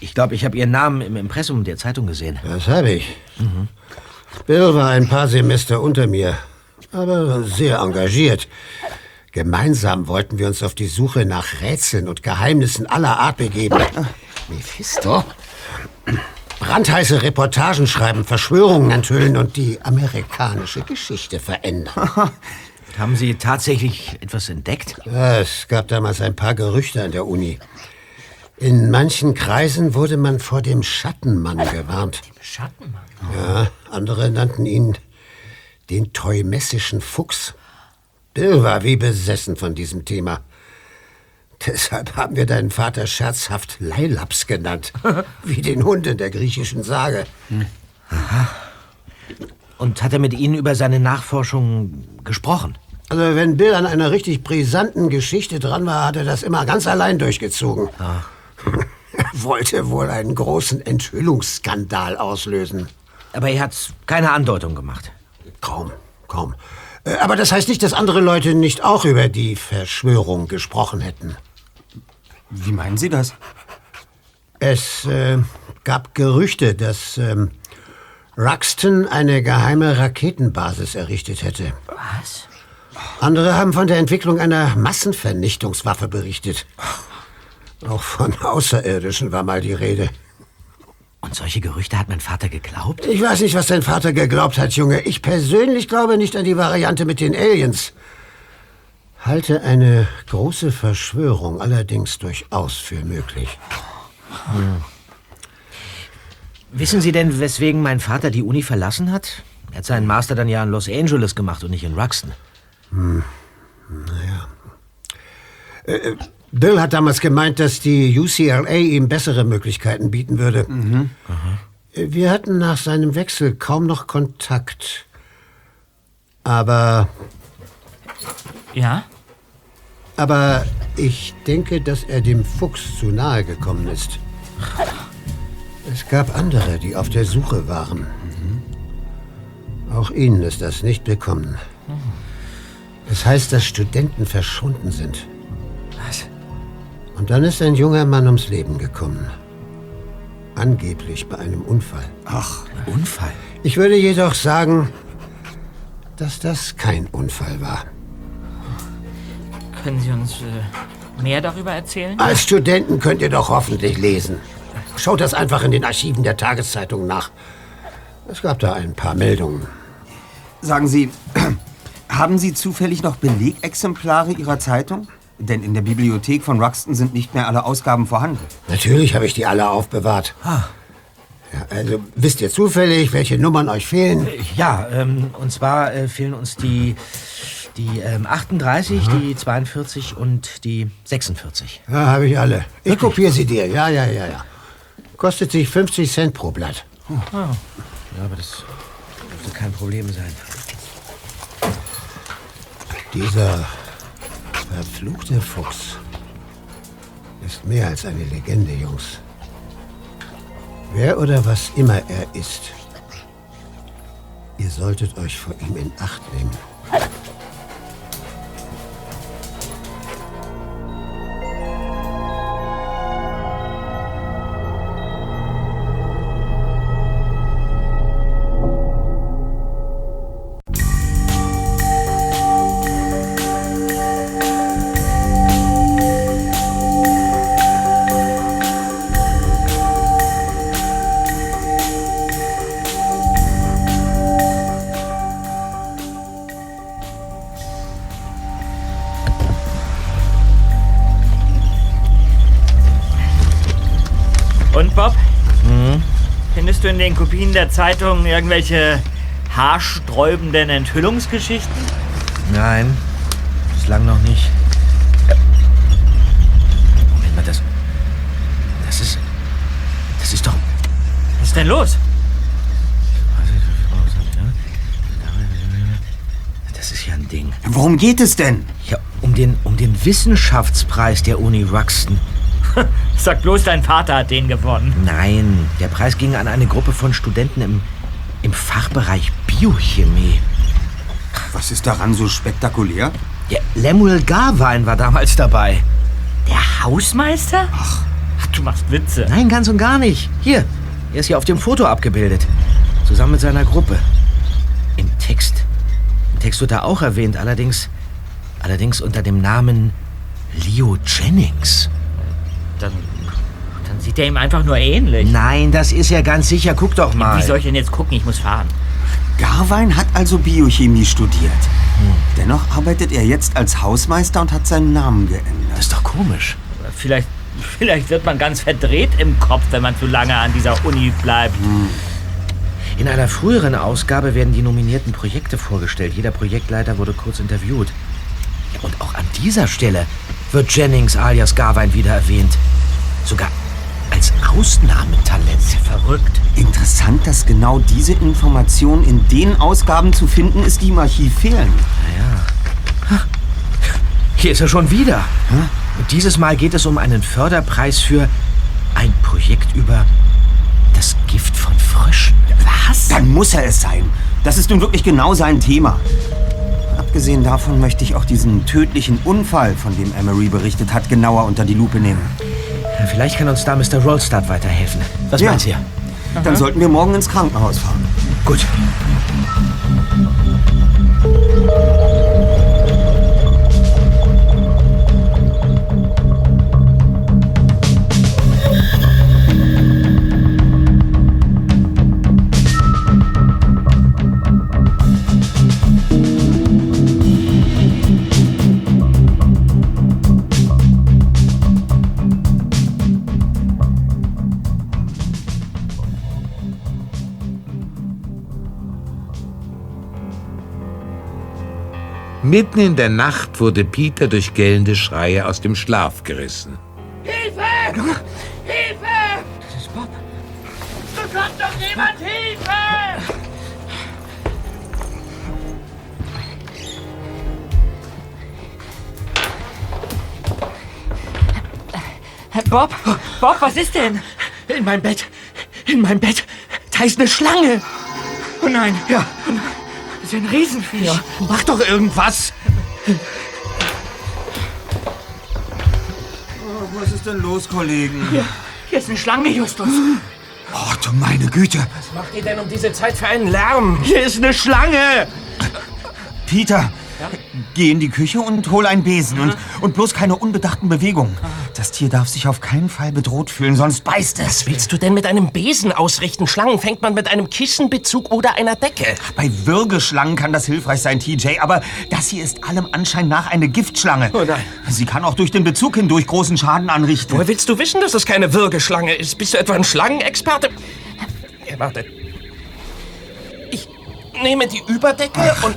Ich glaube, ich habe Ihren Namen im Impressum der Zeitung gesehen.
Das habe ich. Bill war ein paar Semester unter mir, aber sehr engagiert. Gemeinsam wollten wir uns auf die Suche nach Rätseln und Geheimnissen aller Art begeben. Mephisto? Brandheiße Reportagen schreiben, Verschwörungen enthüllen und die amerikanische Geschichte verändern.
Haben Sie tatsächlich etwas entdeckt?
Ja, es gab damals ein paar Gerüchte an der Uni. In manchen Kreisen wurde man vor dem Schattenmann gewarnt.
Schattenmann?
Ja, andere nannten ihn den teumessischen Fuchs. Bill war wie besessen von diesem Thema. Deshalb haben wir deinen Vater scherzhaft Leilaps genannt. wie den Hund in der griechischen Sage.
Aha. Und hat er mit Ihnen über seine Nachforschung gesprochen?
Also, wenn Bill an einer richtig brisanten Geschichte dran war, hat er das immer ganz allein durchgezogen. Er wollte wohl einen großen Enthüllungsskandal auslösen.
Aber er hat keine Andeutung gemacht.
Kaum, kaum. Äh, Aber das heißt nicht, dass andere Leute nicht auch über die Verschwörung gesprochen hätten.
Wie meinen Sie das?
Es äh, gab Gerüchte, dass ähm, Ruxton eine geheime Raketenbasis errichtet hätte.
Was?
Andere haben von der Entwicklung einer Massenvernichtungswaffe berichtet. Auch von Außerirdischen war mal die Rede.
Und solche Gerüchte hat mein Vater geglaubt?
Ich weiß nicht, was dein Vater geglaubt hat, Junge. Ich persönlich glaube nicht an die Variante mit den Aliens. Halte eine große Verschwörung allerdings durchaus für möglich.
Hm. Wissen Sie denn, weswegen mein Vater die Uni verlassen hat? Er hat seinen Master dann ja in Los Angeles gemacht und nicht in Ruxton.
Hm. Naja. Äh, äh, Bill hat damals gemeint, dass die UCLA ihm bessere Möglichkeiten bieten würde. Äh, Wir hatten nach seinem Wechsel kaum noch Kontakt. Aber.
Ja?
Aber ich denke, dass er dem Fuchs zu nahe gekommen ist. Es gab andere, die auf der Suche waren. Auch ihnen ist das nicht bekommen. Es heißt, dass Studenten verschwunden sind.
Was?
Und dann ist ein junger Mann ums Leben gekommen. Angeblich bei einem Unfall.
Ach, Unfall?
Ich würde jedoch sagen, dass das kein Unfall war.
Können Sie uns äh, mehr darüber erzählen?
Als Studenten könnt ihr doch hoffentlich lesen. Schaut das einfach in den Archiven der Tageszeitung nach. Es gab da ein paar Meldungen.
Sagen Sie, haben Sie zufällig noch Belegexemplare Ihrer Zeitung? Denn in der Bibliothek von Ruxton sind nicht mehr alle Ausgaben vorhanden.
Natürlich habe ich die alle aufbewahrt.
Ah.
Ja, also wisst ihr zufällig, welche Nummern euch fehlen?
Ja, ähm, und zwar äh, fehlen uns die, die ähm, 38, die 42 und die 46.
Ja, habe ich alle. Ich kopiere sie dir. Ja, ja, ja, ja. Kostet sich 50 Cent pro Blatt.
Ja, aber das dürfte kein Problem sein.
Dieser verfluchte Fuchs ist mehr als eine Legende, Jungs. Wer oder was immer er ist, ihr solltet euch vor ihm in Acht nehmen.
der Zeitung irgendwelche haarsträubenden Enthüllungsgeschichten?
Nein, bislang noch nicht. Moment mal, das.
Das ist. Das ist doch. Was ist denn los?
Das ist ja ein Ding.
Worum geht es denn?
Ja, um den, um den Wissenschaftspreis der Uni Ruxton.
Sag bloß, dein Vater hat den gewonnen.
Nein, der Preis ging an eine Gruppe von Studenten im, im Fachbereich Biochemie.
Was ist daran so spektakulär?
Ja, Lemuel Garwein war damals dabei.
Der Hausmeister? Ach, du machst Witze.
Nein, ganz und gar nicht. Hier, er ist hier auf dem Foto abgebildet. Zusammen mit seiner Gruppe. Im Text. Im Text wird er auch erwähnt, allerdings. Allerdings unter dem Namen Leo Jennings.
Dann, dann sieht er ihm einfach nur ähnlich.
Nein, das ist er ganz sicher. Guck doch mal.
Wie soll ich denn jetzt gucken? Ich muss fahren.
Garwein hat also Biochemie studiert. Dennoch arbeitet er jetzt als Hausmeister und hat seinen Namen geändert.
Das ist doch komisch.
Vielleicht, vielleicht wird man ganz verdreht im Kopf, wenn man zu lange an dieser Uni bleibt.
In einer früheren Ausgabe werden die nominierten Projekte vorgestellt. Jeder Projektleiter wurde kurz interviewt. Ja, Und auch an dieser Stelle wird Jennings alias Garwein wieder erwähnt. Sogar als Ausnahmetalent.
Verrückt.
Interessant, dass genau diese Information in den Ausgaben zu finden ist, die im Archiv fehlen.
Naja. Hier ist er schon wieder. Und dieses Mal geht es um einen Förderpreis für ein Projekt über das Gift von Fröschen.
Was? Dann muss er es sein. Das ist nun wirklich genau sein Thema. Abgesehen davon möchte ich auch diesen tödlichen Unfall, von dem Emery berichtet hat, genauer unter die Lupe nehmen.
Vielleicht kann uns da Mr. Rollstad weiterhelfen. Was
Ja.
meinst du?
Dann sollten wir morgen ins Krankenhaus fahren.
Gut.
Mitten in der Nacht wurde Peter durch gellende Schreie aus dem Schlaf gerissen.
Hilfe! Hilfe! Das ist Bob. Bekommt doch jemand Hilfe!
Bob, Bob, was ist denn?
In meinem Bett. In meinem Bett. Da ist eine Schlange.
Oh nein.
Ja.
Das ist ein Riesenviech.
Ja. Mach doch irgendwas.
Oh, was ist denn los, Kollegen?
Hier, hier ist eine Schlange, Justus.
Oh, du meine Güte.
Was macht ihr denn um diese Zeit für einen Lärm? Hier ist eine Schlange.
Peter, geh in die Küche und hol einen Besen und, und bloß keine unbedachten Bewegungen. Das Tier darf sich auf keinen Fall bedroht fühlen, sonst beißt es.
Was willst du denn mit einem Besen ausrichten? Schlangen fängt man mit einem Kissenbezug oder einer Decke.
Bei Würgeschlangen kann das hilfreich sein, TJ, aber das hier ist allem Anschein nach eine Giftschlange.
Oh nein.
Sie kann auch durch den Bezug hindurch großen Schaden anrichten.
Woher willst du wissen, dass es keine Würgeschlange ist? Bist du etwa ein Schlangenexperte? Ja, warte. Ich nehme die Überdecke und...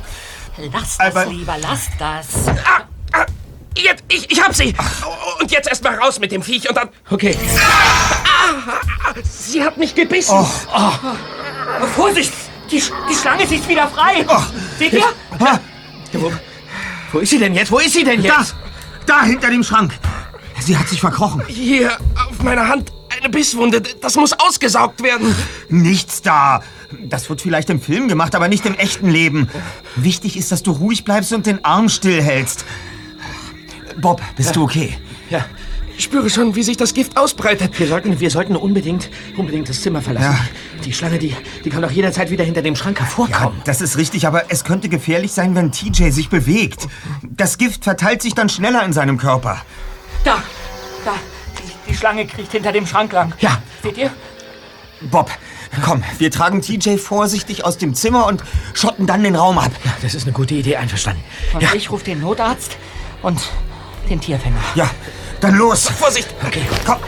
Lass das lieber, lass das.
Ah, ah, jetzt, ich, ich hab sie. Und jetzt erst mal raus mit dem Viech und dann...
Okay.
Ah, ah, sie hat mich gebissen.
Oh, Vorsicht! Die, die Schlange ist wieder frei. Seht ihr?
Wo, wo ist sie denn jetzt? Wo ist sie denn
Da,
jetzt?
da hinter dem Schrank. Sie hat sich verkrochen.
Hier, auf meiner Hand, eine Bisswunde. Das muss ausgesaugt werden.
Nichts da. Das wird vielleicht im Film gemacht, aber nicht im echten Leben. Wichtig ist, dass du ruhig bleibst und den Arm stillhältst. Bob, bist du okay?
Ja, ich spüre schon, wie sich das Gift ausbreitet.
Wir sollten, wir sollten unbedingt, unbedingt das Zimmer verlassen.
Ja.
Die Schlange, die, die kann doch jederzeit wieder hinter dem Schrank
Ja,
hervorkommen.
das ist richtig, aber es könnte gefährlich sein, wenn TJ sich bewegt. Das Gift verteilt sich dann schneller in seinem Körper.
Da, da. Die, die Schlange kriecht hinter dem Schrank lang.
Ja.
Seht ihr?
Bob, komm, wir tragen TJ vorsichtig aus dem Zimmer und schotten dann den Raum ab.
Ja, das ist eine gute Idee, einverstanden.
Und
Ja.
ich rufe den Notarzt und den Tierfänger.
Ja, dann los.
Vorsicht!
Okay,
Komm,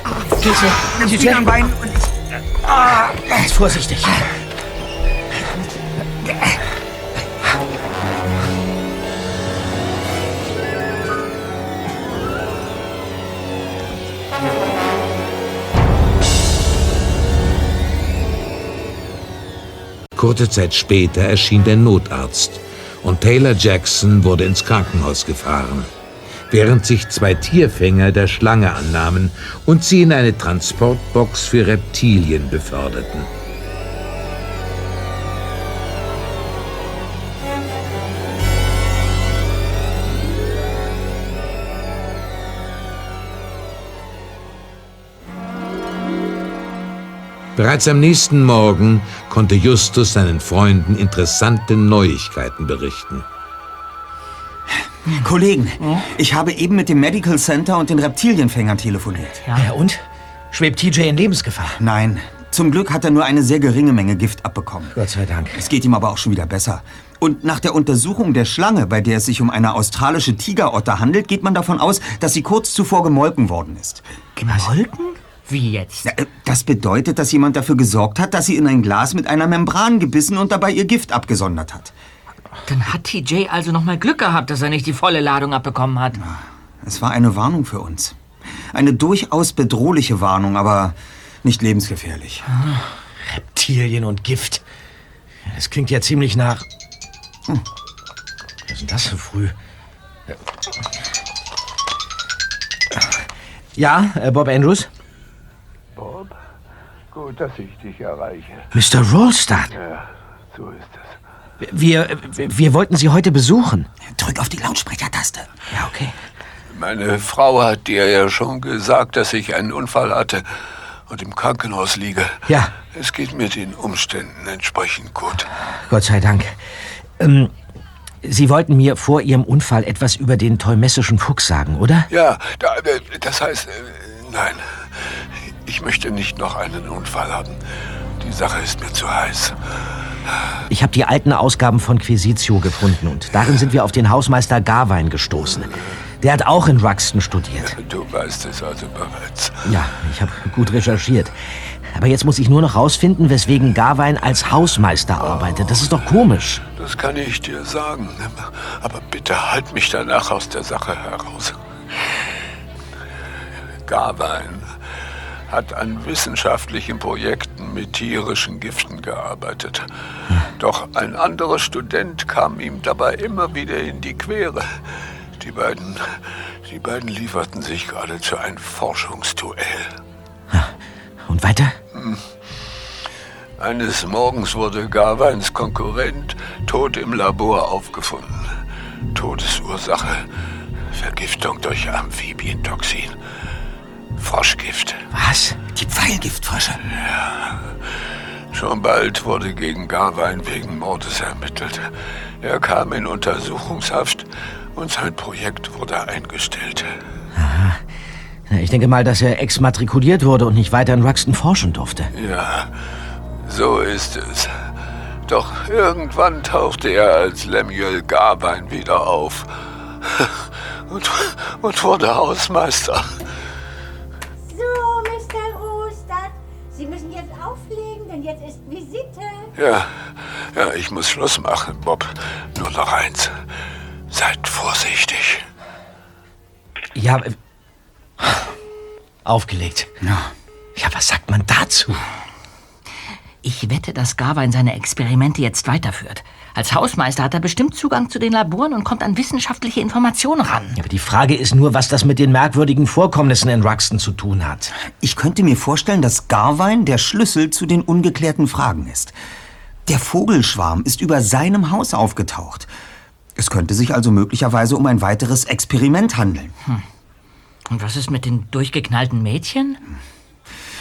nimm
TJ.
die am Bein und...
ganz vorsichtig.
Kurze Zeit später erschien der Notarzt und Taylor Jackson wurde ins Krankenhaus gefahren, während sich zwei Tierfänger der Schlange annahmen und sie in eine Transportbox für Reptilien beförderten. Bereits am nächsten Morgen konnte Justus seinen Freunden interessante Neuigkeiten berichten.
Kollegen, ich habe eben mit dem Medical Center und den Reptilienfängern telefoniert.
Ja, und? Schwebt TJ in Lebensgefahr?
Nein. Zum Glück hat er nur eine sehr geringe Menge Gift abbekommen.
Gott sei Dank.
Es geht ihm aber auch schon wieder besser. Und nach der Untersuchung der Schlange, bei der es sich um eine australische Tigerotter handelt, geht man davon aus, dass sie kurz zuvor gemolken worden ist.
Gemolken? Wie jetzt?
Äh, Das bedeutet, dass jemand dafür gesorgt hat, dass sie in ein Glas mit einer Membran gebissen und dabei ihr Gift abgesondert hat.
Dann hat TJ also noch mal Glück gehabt, dass er nicht die volle Ladung abbekommen hat.
Es war eine Warnung für uns. Eine durchaus bedrohliche Warnung, aber nicht lebensgefährlich.
Reptilien und Gift. Das klingt ja ziemlich nach. Hm. Was ist denn das so früh? Ja, äh, Bob Andrews?
Bob, gut, dass ich dich erreiche.
Mr. Rolstad.
Ja, so ist es.
Wir, wir, wollten Sie heute besuchen.
Drück auf die Lautsprechertaste.
Ja, okay.
Meine Frau hat dir ja schon gesagt, dass ich einen Unfall hatte und im Krankenhaus liege.
Ja.
Es geht mir den Umständen entsprechend gut.
Gott sei Dank. Ähm, Sie wollten mir vor Ihrem Unfall etwas über den teumessischen Fuchs sagen, oder?
Ja, da, äh, das heißt, äh, nein, ich möchte nicht noch einen Unfall haben. Die Sache ist mir zu heiß.
Ich habe die alten Ausgaben von Quisitio gefunden und darin sind wir auf den Hausmeister Garwein gestoßen. Der hat auch in Ruxton studiert.
Du weißt es also bereits.
Ja, ich habe gut recherchiert. Aber jetzt muss ich nur noch rausfinden, weswegen Garwein als Hausmeister arbeitet. Das ist doch komisch.
Das kann ich dir sagen. Aber bitte halt mich danach aus der Sache heraus. Garwein hat an wissenschaftlichen Projekten mit tierischen Giften gearbeitet. Doch ein anderer Student kam ihm dabei immer wieder in die Quere. Die beiden, die beiden lieferten sich geradezu ein Forschungsduell.
Und weiter?
Hm. Eines Morgens wurde Garweins Konkurrent tot im Labor aufgefunden. Todesursache Vergiftung durch Amphibientoxin. Froschgift.
Was?
Die Pfeilgiftfrösche.
Ja. Schon bald wurde gegen Garwein wegen Mordes ermittelt. Er kam in Untersuchungshaft und sein Projekt wurde eingestellt.
Aha. Ich denke mal, dass er exmatrikuliert wurde und nicht weiter in Ruxton forschen durfte.
Ja, so ist es. Doch irgendwann tauchte er als Lemuel Garwein wieder auf und, und wurde Hausmeister.
Denn jetzt ist Visite.
Ja, ja, ich muss Schluss machen, Bob. Nur noch eins. Seid vorsichtig.
Ja, äh, aufgelegt.
Ja.
Ja, was sagt man dazu?
Ich wette, dass Garwein seine Experimente jetzt weiterführt. Als Hausmeister hat er bestimmt Zugang zu den Laboren und kommt an wissenschaftliche Informationen ran.
Ja, aber die Frage ist nur, was das mit den merkwürdigen Vorkommnissen in Ruxton zu tun hat.
Ich könnte mir vorstellen, dass Garwein der Schlüssel zu den ungeklärten Fragen ist. Der Vogelschwarm ist über seinem Haus aufgetaucht. Es könnte sich also möglicherweise um ein weiteres Experiment handeln.
Hm. Und was ist mit den durchgeknallten Mädchen?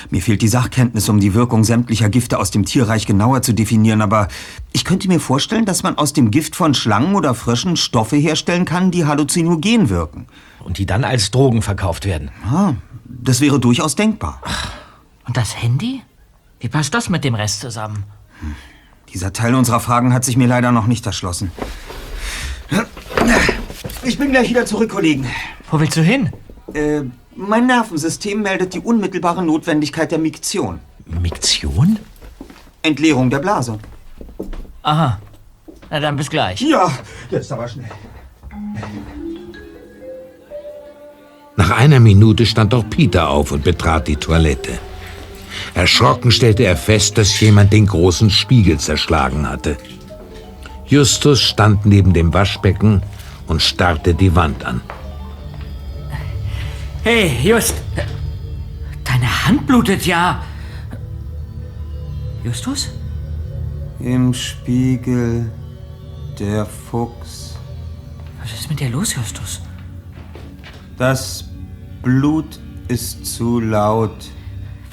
Mir fehlt die Sachkenntnis, um die Wirkung sämtlicher Gifte aus dem Tierreich genauer zu definieren, aber ich könnte mir vorstellen, dass man aus dem Gift von Schlangen oder Fröschen Stoffe herstellen kann, die halluzinogen wirken.
Und die dann als Drogen verkauft werden.
Ah, das wäre durchaus denkbar.
Und das Handy? Wie passt das mit dem Rest zusammen?
Dieser Teil unserer Fragen hat sich mir leider noch nicht erschlossen. Ich bin gleich wieder zurück, Kollegen.
Wo willst du hin?
Äh, mein Nervensystem meldet die unmittelbare Notwendigkeit der Miktion.
Miktion?
Entleerung der Blase.
Aha. Na dann bis gleich.
Ja, jetzt aber schnell.
Nach einer Minute stand auch Peter auf und betrat die Toilette. Erschrocken stellte er fest, dass jemand den großen Spiegel zerschlagen hatte. Justus stand neben dem Waschbecken und starrte die Wand an.
Hey, Just. Deine Hand blutet ja. Justus?
Im Spiegel der Fuchs.
Was ist mit dir los, Justus?
Das Blut ist zu laut.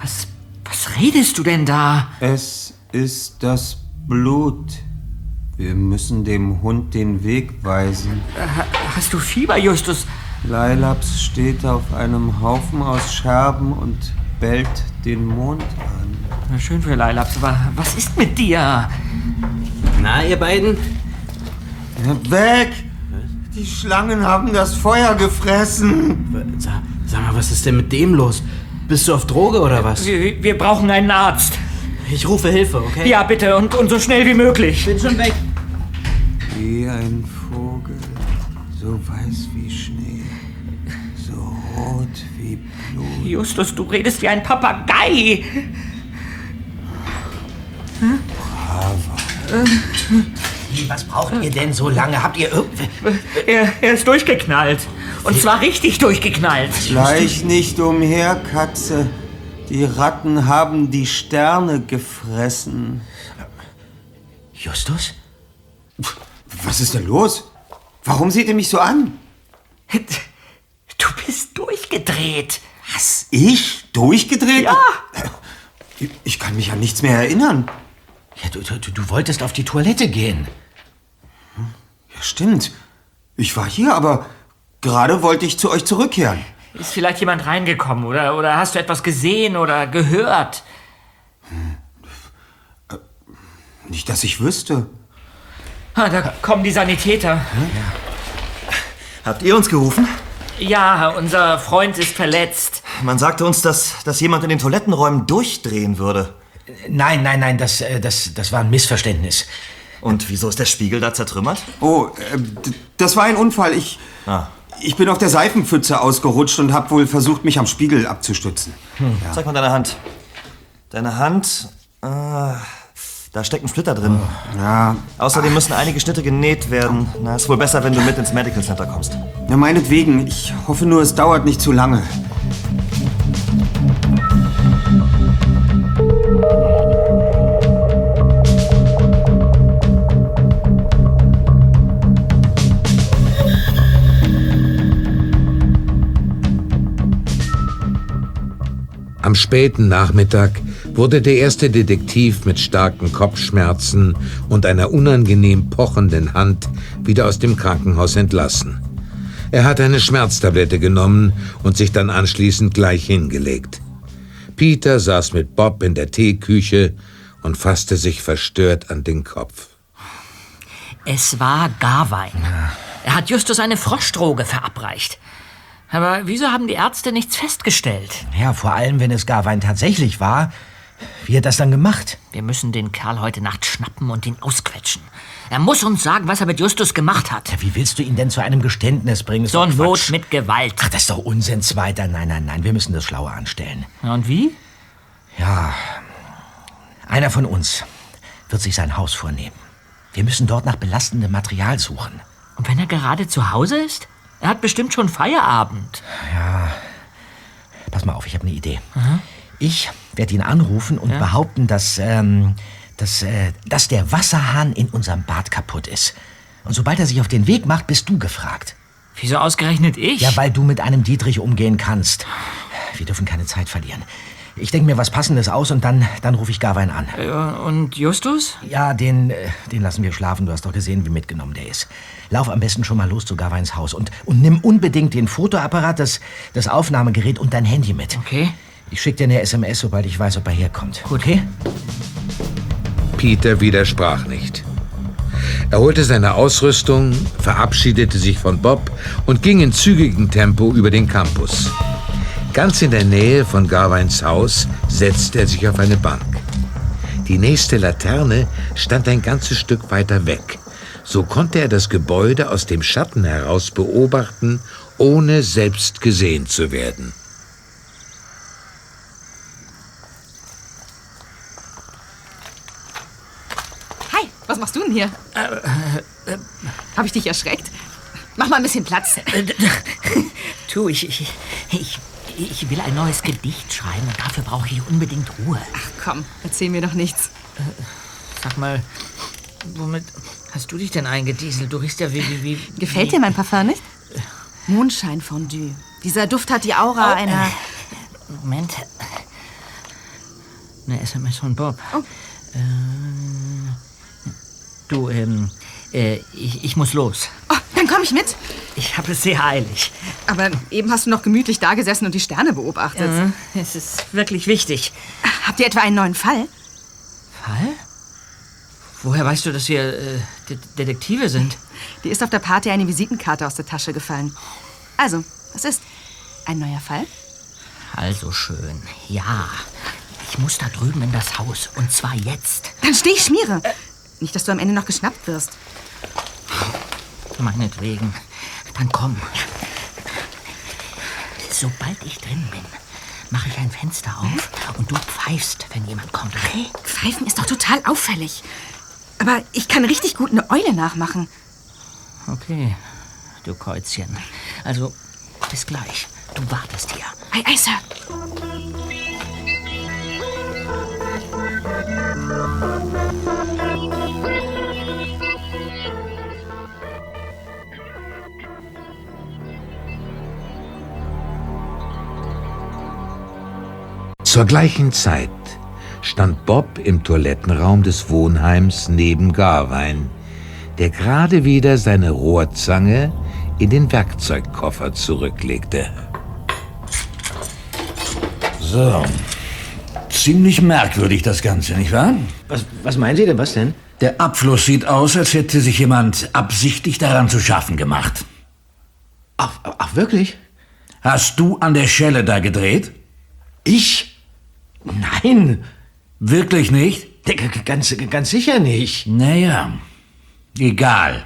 Was, was redest du denn da?
Es ist das Blut. Wir müssen dem Hund den Weg weisen.
Ha- Hast du Fieber, Justus?
Leilaps steht auf einem Haufen aus Scherben und bellt den Mond an.
Na, schön für Leilaps, aber was ist mit dir?
Na, ihr beiden?
Weg! Die Schlangen haben das Feuer gefressen.
Sag, sag mal, was ist denn mit dem los? Bist du auf Droge oder was?
Wir, wir brauchen einen Arzt.
Ich rufe Hilfe, okay?
Ja, bitte, und, und so schnell wie möglich.
Bin schon weg.
Wie ein Vogel, so weiß wie Schnee, Blut.
Justus, du redest wie ein Papagei. Hm?
Was braucht ihr denn so lange? Habt ihr irgendwie...
Er, er ist durchgeknallt. Und zwar richtig durchgeknallt.
Schleich nicht umher, Katze. Die Ratten haben die Sterne gefressen.
Justus?
Was ist denn los? Warum seht ihr mich so an?
Du bist durchgedreht.
Was? Ich? Durchgedreht?
Ja.
Ich, ich kann mich an nichts mehr erinnern.
Ja, du, du, du wolltest auf die Toilette gehen.
Ja, stimmt. Ich war hier, aber gerade wollte ich zu euch zurückkehren.
Ist vielleicht jemand reingekommen oder, oder hast du etwas gesehen oder gehört?
Nicht, dass ich wüsste.
Ah, da kommen die Sanitäter.
Habt ihr uns gerufen?
Ja, unser Freund ist verletzt.
Man sagte uns, dass, dass jemand in den Toilettenräumen durchdrehen würde.
Nein, nein, nein, das, äh, das, das war ein Missverständnis.
Und wieso ist der Spiegel da zertrümmert?
Oh, äh, das war ein Unfall. Ich,
Ah.
ich bin auf der Seifenpfütze ausgerutscht und habe wohl versucht, mich am Spiegel abzustützen. Ja.
Zeig mal deine Hand. Deine Hand. Ah, da steckt ein Splitter drin.
Ja.
Außerdem müssen einige Schnitte genäht werden. Na, ist wohl besser, wenn du mit ins Medical Center kommst.
Ja, meinetwegen. Ich hoffe nur, es dauert nicht zu lange.
Am späten Nachmittag wurde der erste Detektiv mit starken Kopfschmerzen und einer unangenehm pochenden Hand wieder aus dem Krankenhaus entlassen. Er hat eine Schmerztablette genommen und sich dann anschließend gleich hingelegt. Peter saß mit Bob in der Teeküche und fasste sich verstört an den Kopf.
Es war Garwein. Er hat Justus eine Froschdroge verabreicht. Aber wieso haben die Ärzte nichts festgestellt?
Ja, vor allem, wenn es Garwein tatsächlich war. Wie hat das dann gemacht?
Wir müssen den Kerl heute Nacht schnappen und ihn ausquetschen. Er muss uns sagen, was er mit Justus gemacht hat.
Wie willst du ihn denn zu einem Geständnis bringen?
So ein. Not mit Gewalt.
Ach, das ist doch Unsinn, Zweiter. Nein, nein, nein, wir müssen das schlauer anstellen.
Ja, Und wie?
Ja, einer von uns wird sich sein Haus vornehmen. Wir müssen dort nach belastendem Material suchen.
Und wenn er gerade zu Hause ist? Er hat bestimmt schon Feierabend.
Ja, pass mal auf, ich habe eine Idee. Ich werde ihn anrufen und behaupten, dass, ähm, dass, äh, dass der Wasserhahn in unserem Bad kaputt ist. Und sobald er sich auf den Weg macht, bist du gefragt.
Wieso ausgerechnet ich?
Ja, weil du mit einem Dietrich umgehen kannst. Wir dürfen keine Zeit verlieren. Ich denke mir was Passendes aus und dann, dann rufe ich Garwein an.
Äh, Und Justus?
Ja, den, äh, den lassen wir schlafen. Du hast doch gesehen, wie mitgenommen der ist. Lauf am besten schon mal los zu Garweins Haus und, und nimm unbedingt den Fotoapparat, das, das Aufnahmegerät und dein Handy mit.
Okay.
Ich schicke dir eine SMS, sobald ich weiß, ob er herkommt. Okay?
Peter widersprach nicht. Er holte seine Ausrüstung, verabschiedete sich von Bob und ging in zügigem Tempo über den Campus. Ganz in der Nähe von Garweins Haus setzte er sich auf eine Bank. Die nächste Laterne stand ein ganzes Stück weiter weg. So konnte er das Gebäude aus dem Schatten heraus beobachten, ohne selbst gesehen zu werden.
Hi, was machst du denn hier? Habe ich dich erschreckt? Mach mal ein bisschen Platz.
Tu, ich, ich, ich, ich will ein neues Gedicht schreiben und dafür brauche ich unbedingt Ruhe.
Ach komm, erzähl mir doch nichts.
Sag mal, womit hast du dich denn eingedieselt? Du riechst ja wie... wie, wie
Gefällt dir mein Parfum nicht? Mondscheinfondue. Dieser Duft hat die Aura einer...
Moment. Eine SMS von Bob.
Oh.
Äh, du, ähm, äh, ich, ich muss los.
Oh, dann komm ich mit.
Ich habe es sehr eilig.
Aber eben hast du noch gemütlich dagesessen und die Sterne beobachtet.
Ja, es ist wirklich wichtig.
Habt ihr etwa einen neuen Fall?
Fall? Woher weißt du, dass wir äh, De Detektive sind?
Dir ist auf der Party eine Visitenkarte aus der Tasche gefallen. Also, was ist? Ein neuer Fall?
Also schön. Ja. Ich muss da drüben in das Haus. Und zwar jetzt.
Dann steh ich schmiere. Nicht, dass du am Ende noch geschnappt wirst.
Meinetwegen. Dann komm. Sobald ich drin bin, mache ich ein Fenster auf und du pfeifst, wenn jemand kommt, okay?
Pfeifen ist doch total auffällig. Aber ich kann richtig gut eine Eule nachmachen.
Okay, du Käuzchen. Also, bis gleich. Du wartest hier.
Ei, ei, Sir.
Zur gleichen Zeit stand Bob im Toilettenraum des Wohnheims neben Garwein, der gerade wieder seine Rohrzange in den Werkzeugkoffer zurücklegte.
So. Ziemlich merkwürdig das Ganze, nicht wahr?
Was, was meinen Sie denn? Was denn?
Der Abfluss sieht aus, als hätte sich jemand absichtlich daran zu schaffen gemacht.
Ach, ach wirklich?
Hast du an der Schelle da gedreht?
Ich? Nein.
Wirklich nicht?
Ganz, ganz sicher nicht.
Naja, egal.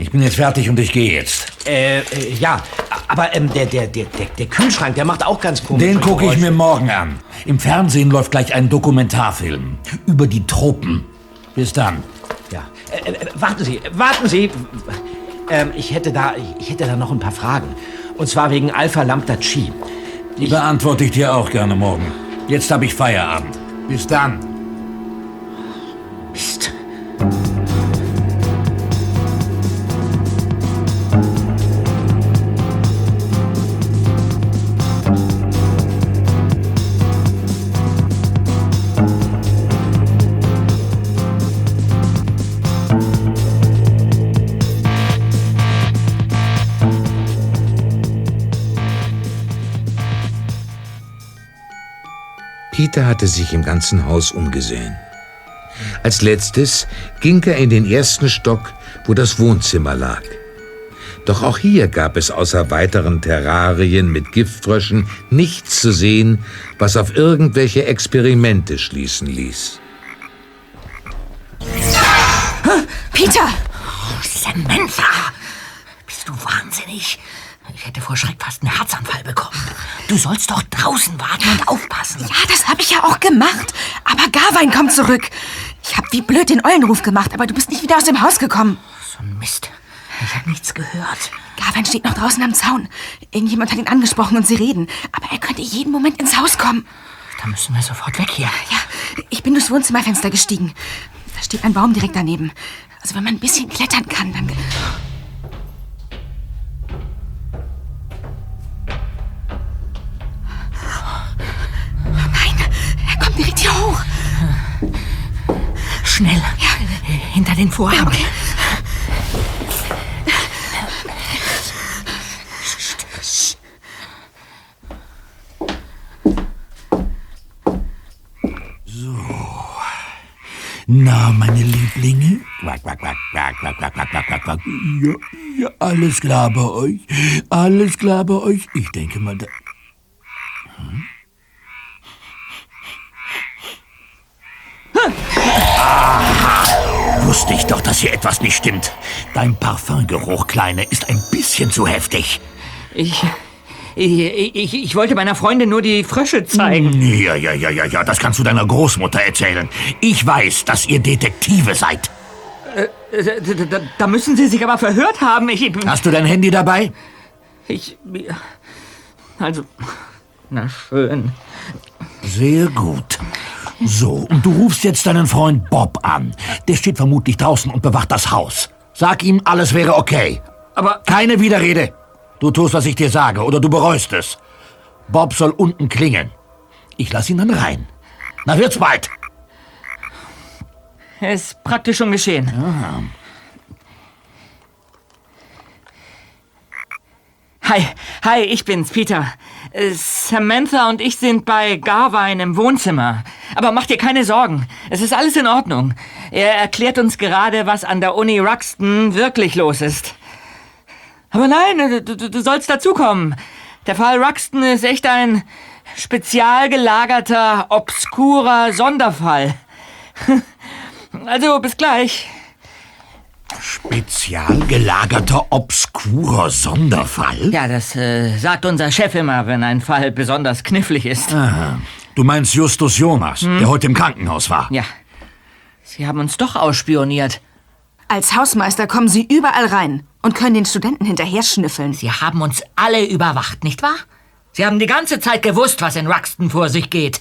Ich bin jetzt fertig und ich gehe jetzt.
Äh, äh, ja, aber ähm, der, der, der, der, Kühlschrank, der macht auch ganz komisch.
Den gucke ich mir morgen an. Im Fernsehen läuft gleich ein Dokumentarfilm über die Tropen. Bis dann.
Ja. Äh, äh, warten Sie, warten Sie. Ähm, ich hätte da, ich hätte da noch ein paar Fragen. Und zwar wegen Alpha Lambda Chi.
Die beantworte ich dir auch gerne morgen. Jetzt habe ich Feierabend. Bis dann.
Mist.
Peter hatte sich im ganzen Haus umgesehen. Als letztes ging er in den ersten Stock, wo das Wohnzimmer lag. Doch auch hier gab es außer weiteren Terrarien mit Giftfröschen nichts zu sehen, was auf irgendwelche Experimente schließen ließ.
Peter!
Samantha! Bist du wahnsinnig? Ich hätte vor Schreck fast einen Herzanfall bekommen. Du sollst doch draußen warten und aufpassen.
Ja, das habe ich ja auch gemacht. Aber Garwein kommt zurück. Ich habe wie blöd den Eulenruf gemacht, aber du bist nicht wieder aus dem Haus gekommen.
So ein Mist. Ich habe nichts gehört.
Garwein steht noch draußen am Zaun. Irgendjemand hat ihn angesprochen und sie reden. Aber er könnte jeden Moment ins Haus kommen.
Da müssen wir sofort weg hier.
Ja, ich bin durchs Wohnzimmerfenster gestiegen. Da steht ein Baum direkt daneben. Also wenn man ein bisschen klettern kann, dann...
Schnell.
Ja.
Hinter den Vorhang.
Okay.
Na, meine Lieblinge? Quack, quack, quack, quack, quack, quack, quack, quack, quack, quack. Ja, ja, alles klar bei euch. Alles klar bei euch. Ich denke mal, da. Wusste ich doch, dass hier etwas nicht stimmt. Dein Parfümgeruch, Kleine, ist ein bisschen zu heftig.
Ich. Ich, ich, ich wollte meiner Freundin nur die Frösche zeigen.
Ja, ja, ja, ja, ja, das kannst du deiner Großmutter erzählen. Ich weiß, dass ihr Detektive seid.
Äh, da, da, da müssen Sie sich aber verhört haben. Ich,
Hast du dein Handy dabei?
Ich. Also. Na schön.
Sehr gut. So, und du rufst jetzt deinen Freund Bob an. Der steht vermutlich draußen und bewacht das Haus. Sag ihm, alles wäre okay.
Aber.
Keine Widerrede. Du tust, was ich dir sage, oder du bereust es. Bob soll unten klingeln. Ich lass ihn dann rein. Na, wird's bald.
Ist praktisch schon geschehen.
Ja.
Hi, hi, ich bin's, Peter. Samantha und ich sind bei Garvine im Wohnzimmer. Aber mach dir keine Sorgen. Es ist alles in Ordnung. Er erklärt uns gerade, was an der Uni Ruxton wirklich los ist. Aber nein, du, du sollst dazukommen. Der Fall Ruxton ist echt ein spezial gelagerter, obskurer Sonderfall. Also, bis gleich.
Spezial gelagerter, obskurer Sonderfall?
Ja, das äh, sagt unser Chef immer, wenn ein Fall besonders knifflig ist.
Aha. Du meinst Justus Jonas,
Hm?
der heute im Krankenhaus war.
Ja. Sie haben uns doch ausspioniert.
Als Hausmeister kommen Sie überall rein und können den Studenten hinterher schnüffeln.
Sie haben uns alle überwacht, nicht wahr? Sie haben die ganze Zeit gewusst, was in Ruxton vor sich geht.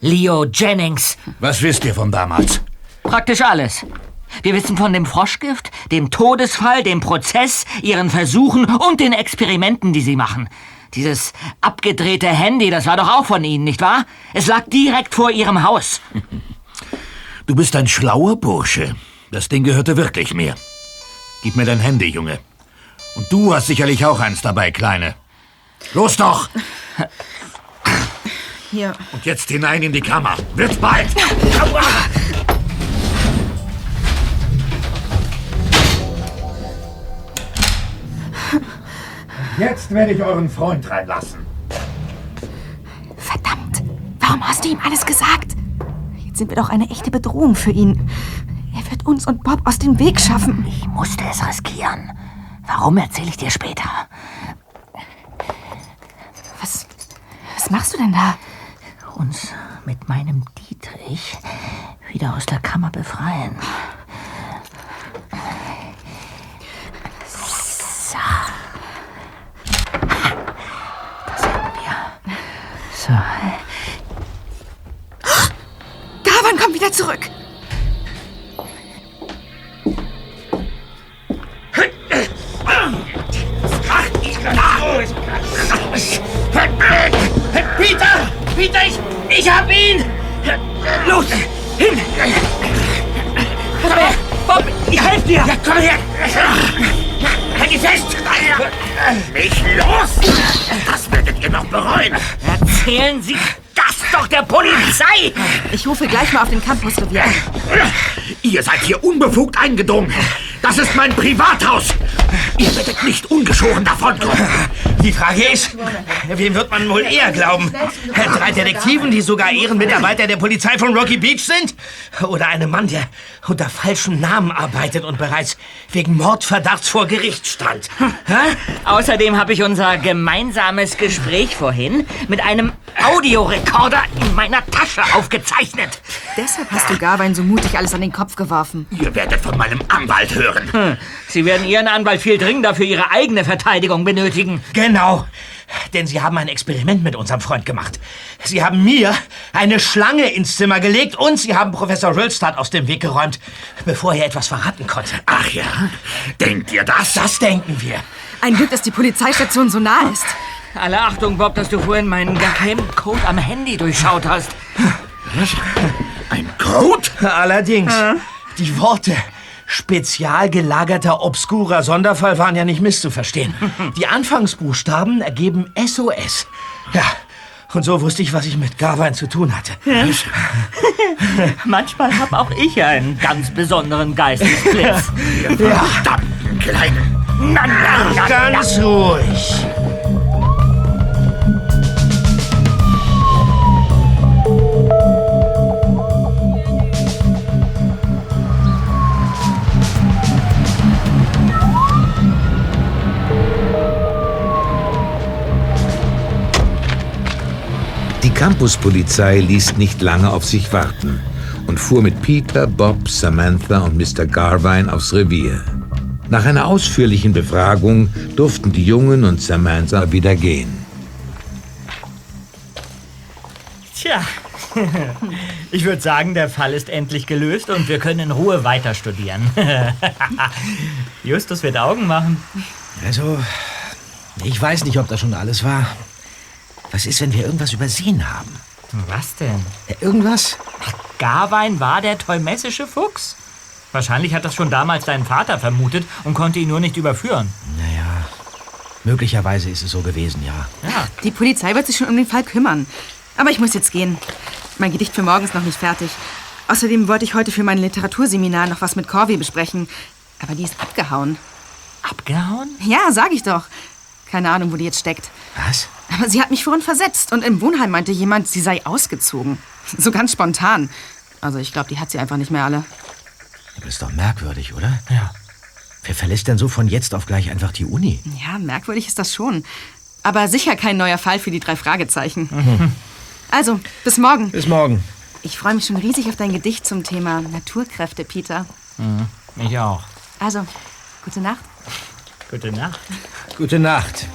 Leo Jennings.
Was wisst ihr von damals?
Praktisch alles. Wir wissen von dem Froschgift, dem Todesfall, dem Prozess, ihren Versuchen und den Experimenten, die sie machen. Dieses abgedrehte Handy, das war doch auch von Ihnen, nicht wahr? Es lag direkt vor Ihrem Haus.
Du bist ein schlauer Bursche. Das Ding gehörte wirklich mir. Gib mir dein Handy, Junge. Und du hast sicherlich auch eins dabei, Kleine. Los doch!
Hier.
Und jetzt hinein in die Kammer. Wird bald! Aua! Jetzt werde ich euren Freund reinlassen.
Verdammt! Warum hast du ihm alles gesagt? Jetzt sind wir doch eine echte Bedrohung für ihn. Er wird uns und Bob aus dem Weg schaffen.
Ich musste es riskieren. Warum erzähle ich dir später?
Was, was machst du denn da?
Uns mit meinem Dietrich wieder aus der Kammer befreien. So. Da sind wir. So.
Gavan kommt wieder zurück.
Peter! Peter, ich, ich hab ihn! Los, hin! Bob, ich helfe dir! Ja, komm her! Halt dich fest!
Nicht los! Das werdet ihr noch bereuen.
Erzählen Sie das doch der Polizei!
Ich rufe gleich mal auf den Campusrevier an.
Ihr seid hier unbefugt eingedrungen. Das ist mein Privathaus. Ihr werdet nicht ungeschoren davonkommen.
Die Frage ist, wem wird man wohl eher glauben? Drei Detektiven, die sogar Ehrenmitarbeiter der Polizei von Rocky Beach sind? Oder einem Mann, der unter falschem Namen arbeitet und bereits wegen Mordverdachts vor Gericht stand?
Außerdem habe ich unser gemeinsames Gespräch vorhin mit einem Audiorekorder in meiner Tasche aufgezeichnet.
Deshalb hast du Garwein so mutig alles an den Kopf geworfen.
Ihr werdet von meinem Anwalt hören.
Hm. Sie werden Ihren Anwalt viel dringender für Ihre eigene Verteidigung benötigen.
Genau. Denn Sie haben ein Experiment mit unserem Freund gemacht. Sie haben mir eine Schlange ins Zimmer gelegt und Sie haben Professor Röllstadt aus dem Weg geräumt, bevor er etwas verraten konnte.
Ach ja? Denkt ihr das?
Das denken wir.
Ein Glück, dass die Polizeistation so nah ist.
Alle Achtung, Bob, dass du vorhin meinen geheimen Code am Handy durchschaut hast.
Was? Ein Code?
Allerdings. Die Worte spezial gelagerter obskurer Sonderfall waren ja nicht misszuverstehen. Die Anfangsbuchstaben ergeben SOS. Ja, und so wusste ich, was ich mit Garwein zu tun hatte.
Manchmal hab auch ich einen ganz besonderen Geistesblitz.
ja. Verdammten Kleinen.
Na, na, na,
Ganz ruhig.
Campuspolizei ließ nicht lange auf sich warten und fuhr mit Peter, Bob, Samantha und Mr. Garvine aufs Revier. Nach einer ausführlichen Befragung durften die Jungen und Samantha wieder gehen.
Tja, ich würde sagen, der Fall ist endlich gelöst und wir können in Ruhe weiter studieren. Justus wird Augen machen.
Also, ich weiß nicht, ob das schon alles war. Was ist, wenn wir irgendwas übersehen haben?
Was denn?
Ja, irgendwas?
Garwein war der teumessische Fuchs. Wahrscheinlich hat das schon damals dein Vater vermutet und konnte ihn nur nicht überführen.
Naja, möglicherweise ist es so gewesen, ja.
Ja.
Die Polizei wird sich schon um den Fall kümmern. Aber ich muss jetzt gehen. Mein Gedicht für morgen ist noch nicht fertig. Außerdem wollte ich heute für mein Literaturseminar noch was mit Corby besprechen. Aber die ist abgehauen.
Abgehauen?
Ja, sag ich doch. Keine Ahnung, wo die jetzt steckt.
Was?
Aber sie hat mich vorhin versetzt und im Wohnheim meinte jemand, sie sei ausgezogen. So ganz spontan. Also ich glaube, die hat sie einfach nicht mehr alle.
Das ist doch merkwürdig, oder?
Ja.
Wer verlässt denn so von jetzt auf gleich einfach die Uni?
Ja, merkwürdig ist das schon. Aber sicher kein neuer Fall für die drei Fragezeichen. Also, bis morgen.
Bis morgen.
Ich freue mich schon riesig auf dein Gedicht zum Thema Naturkräfte, Peter.
Mhm. Ich auch.
Also, gute Nacht.
Gute Nacht.
Gute Nacht.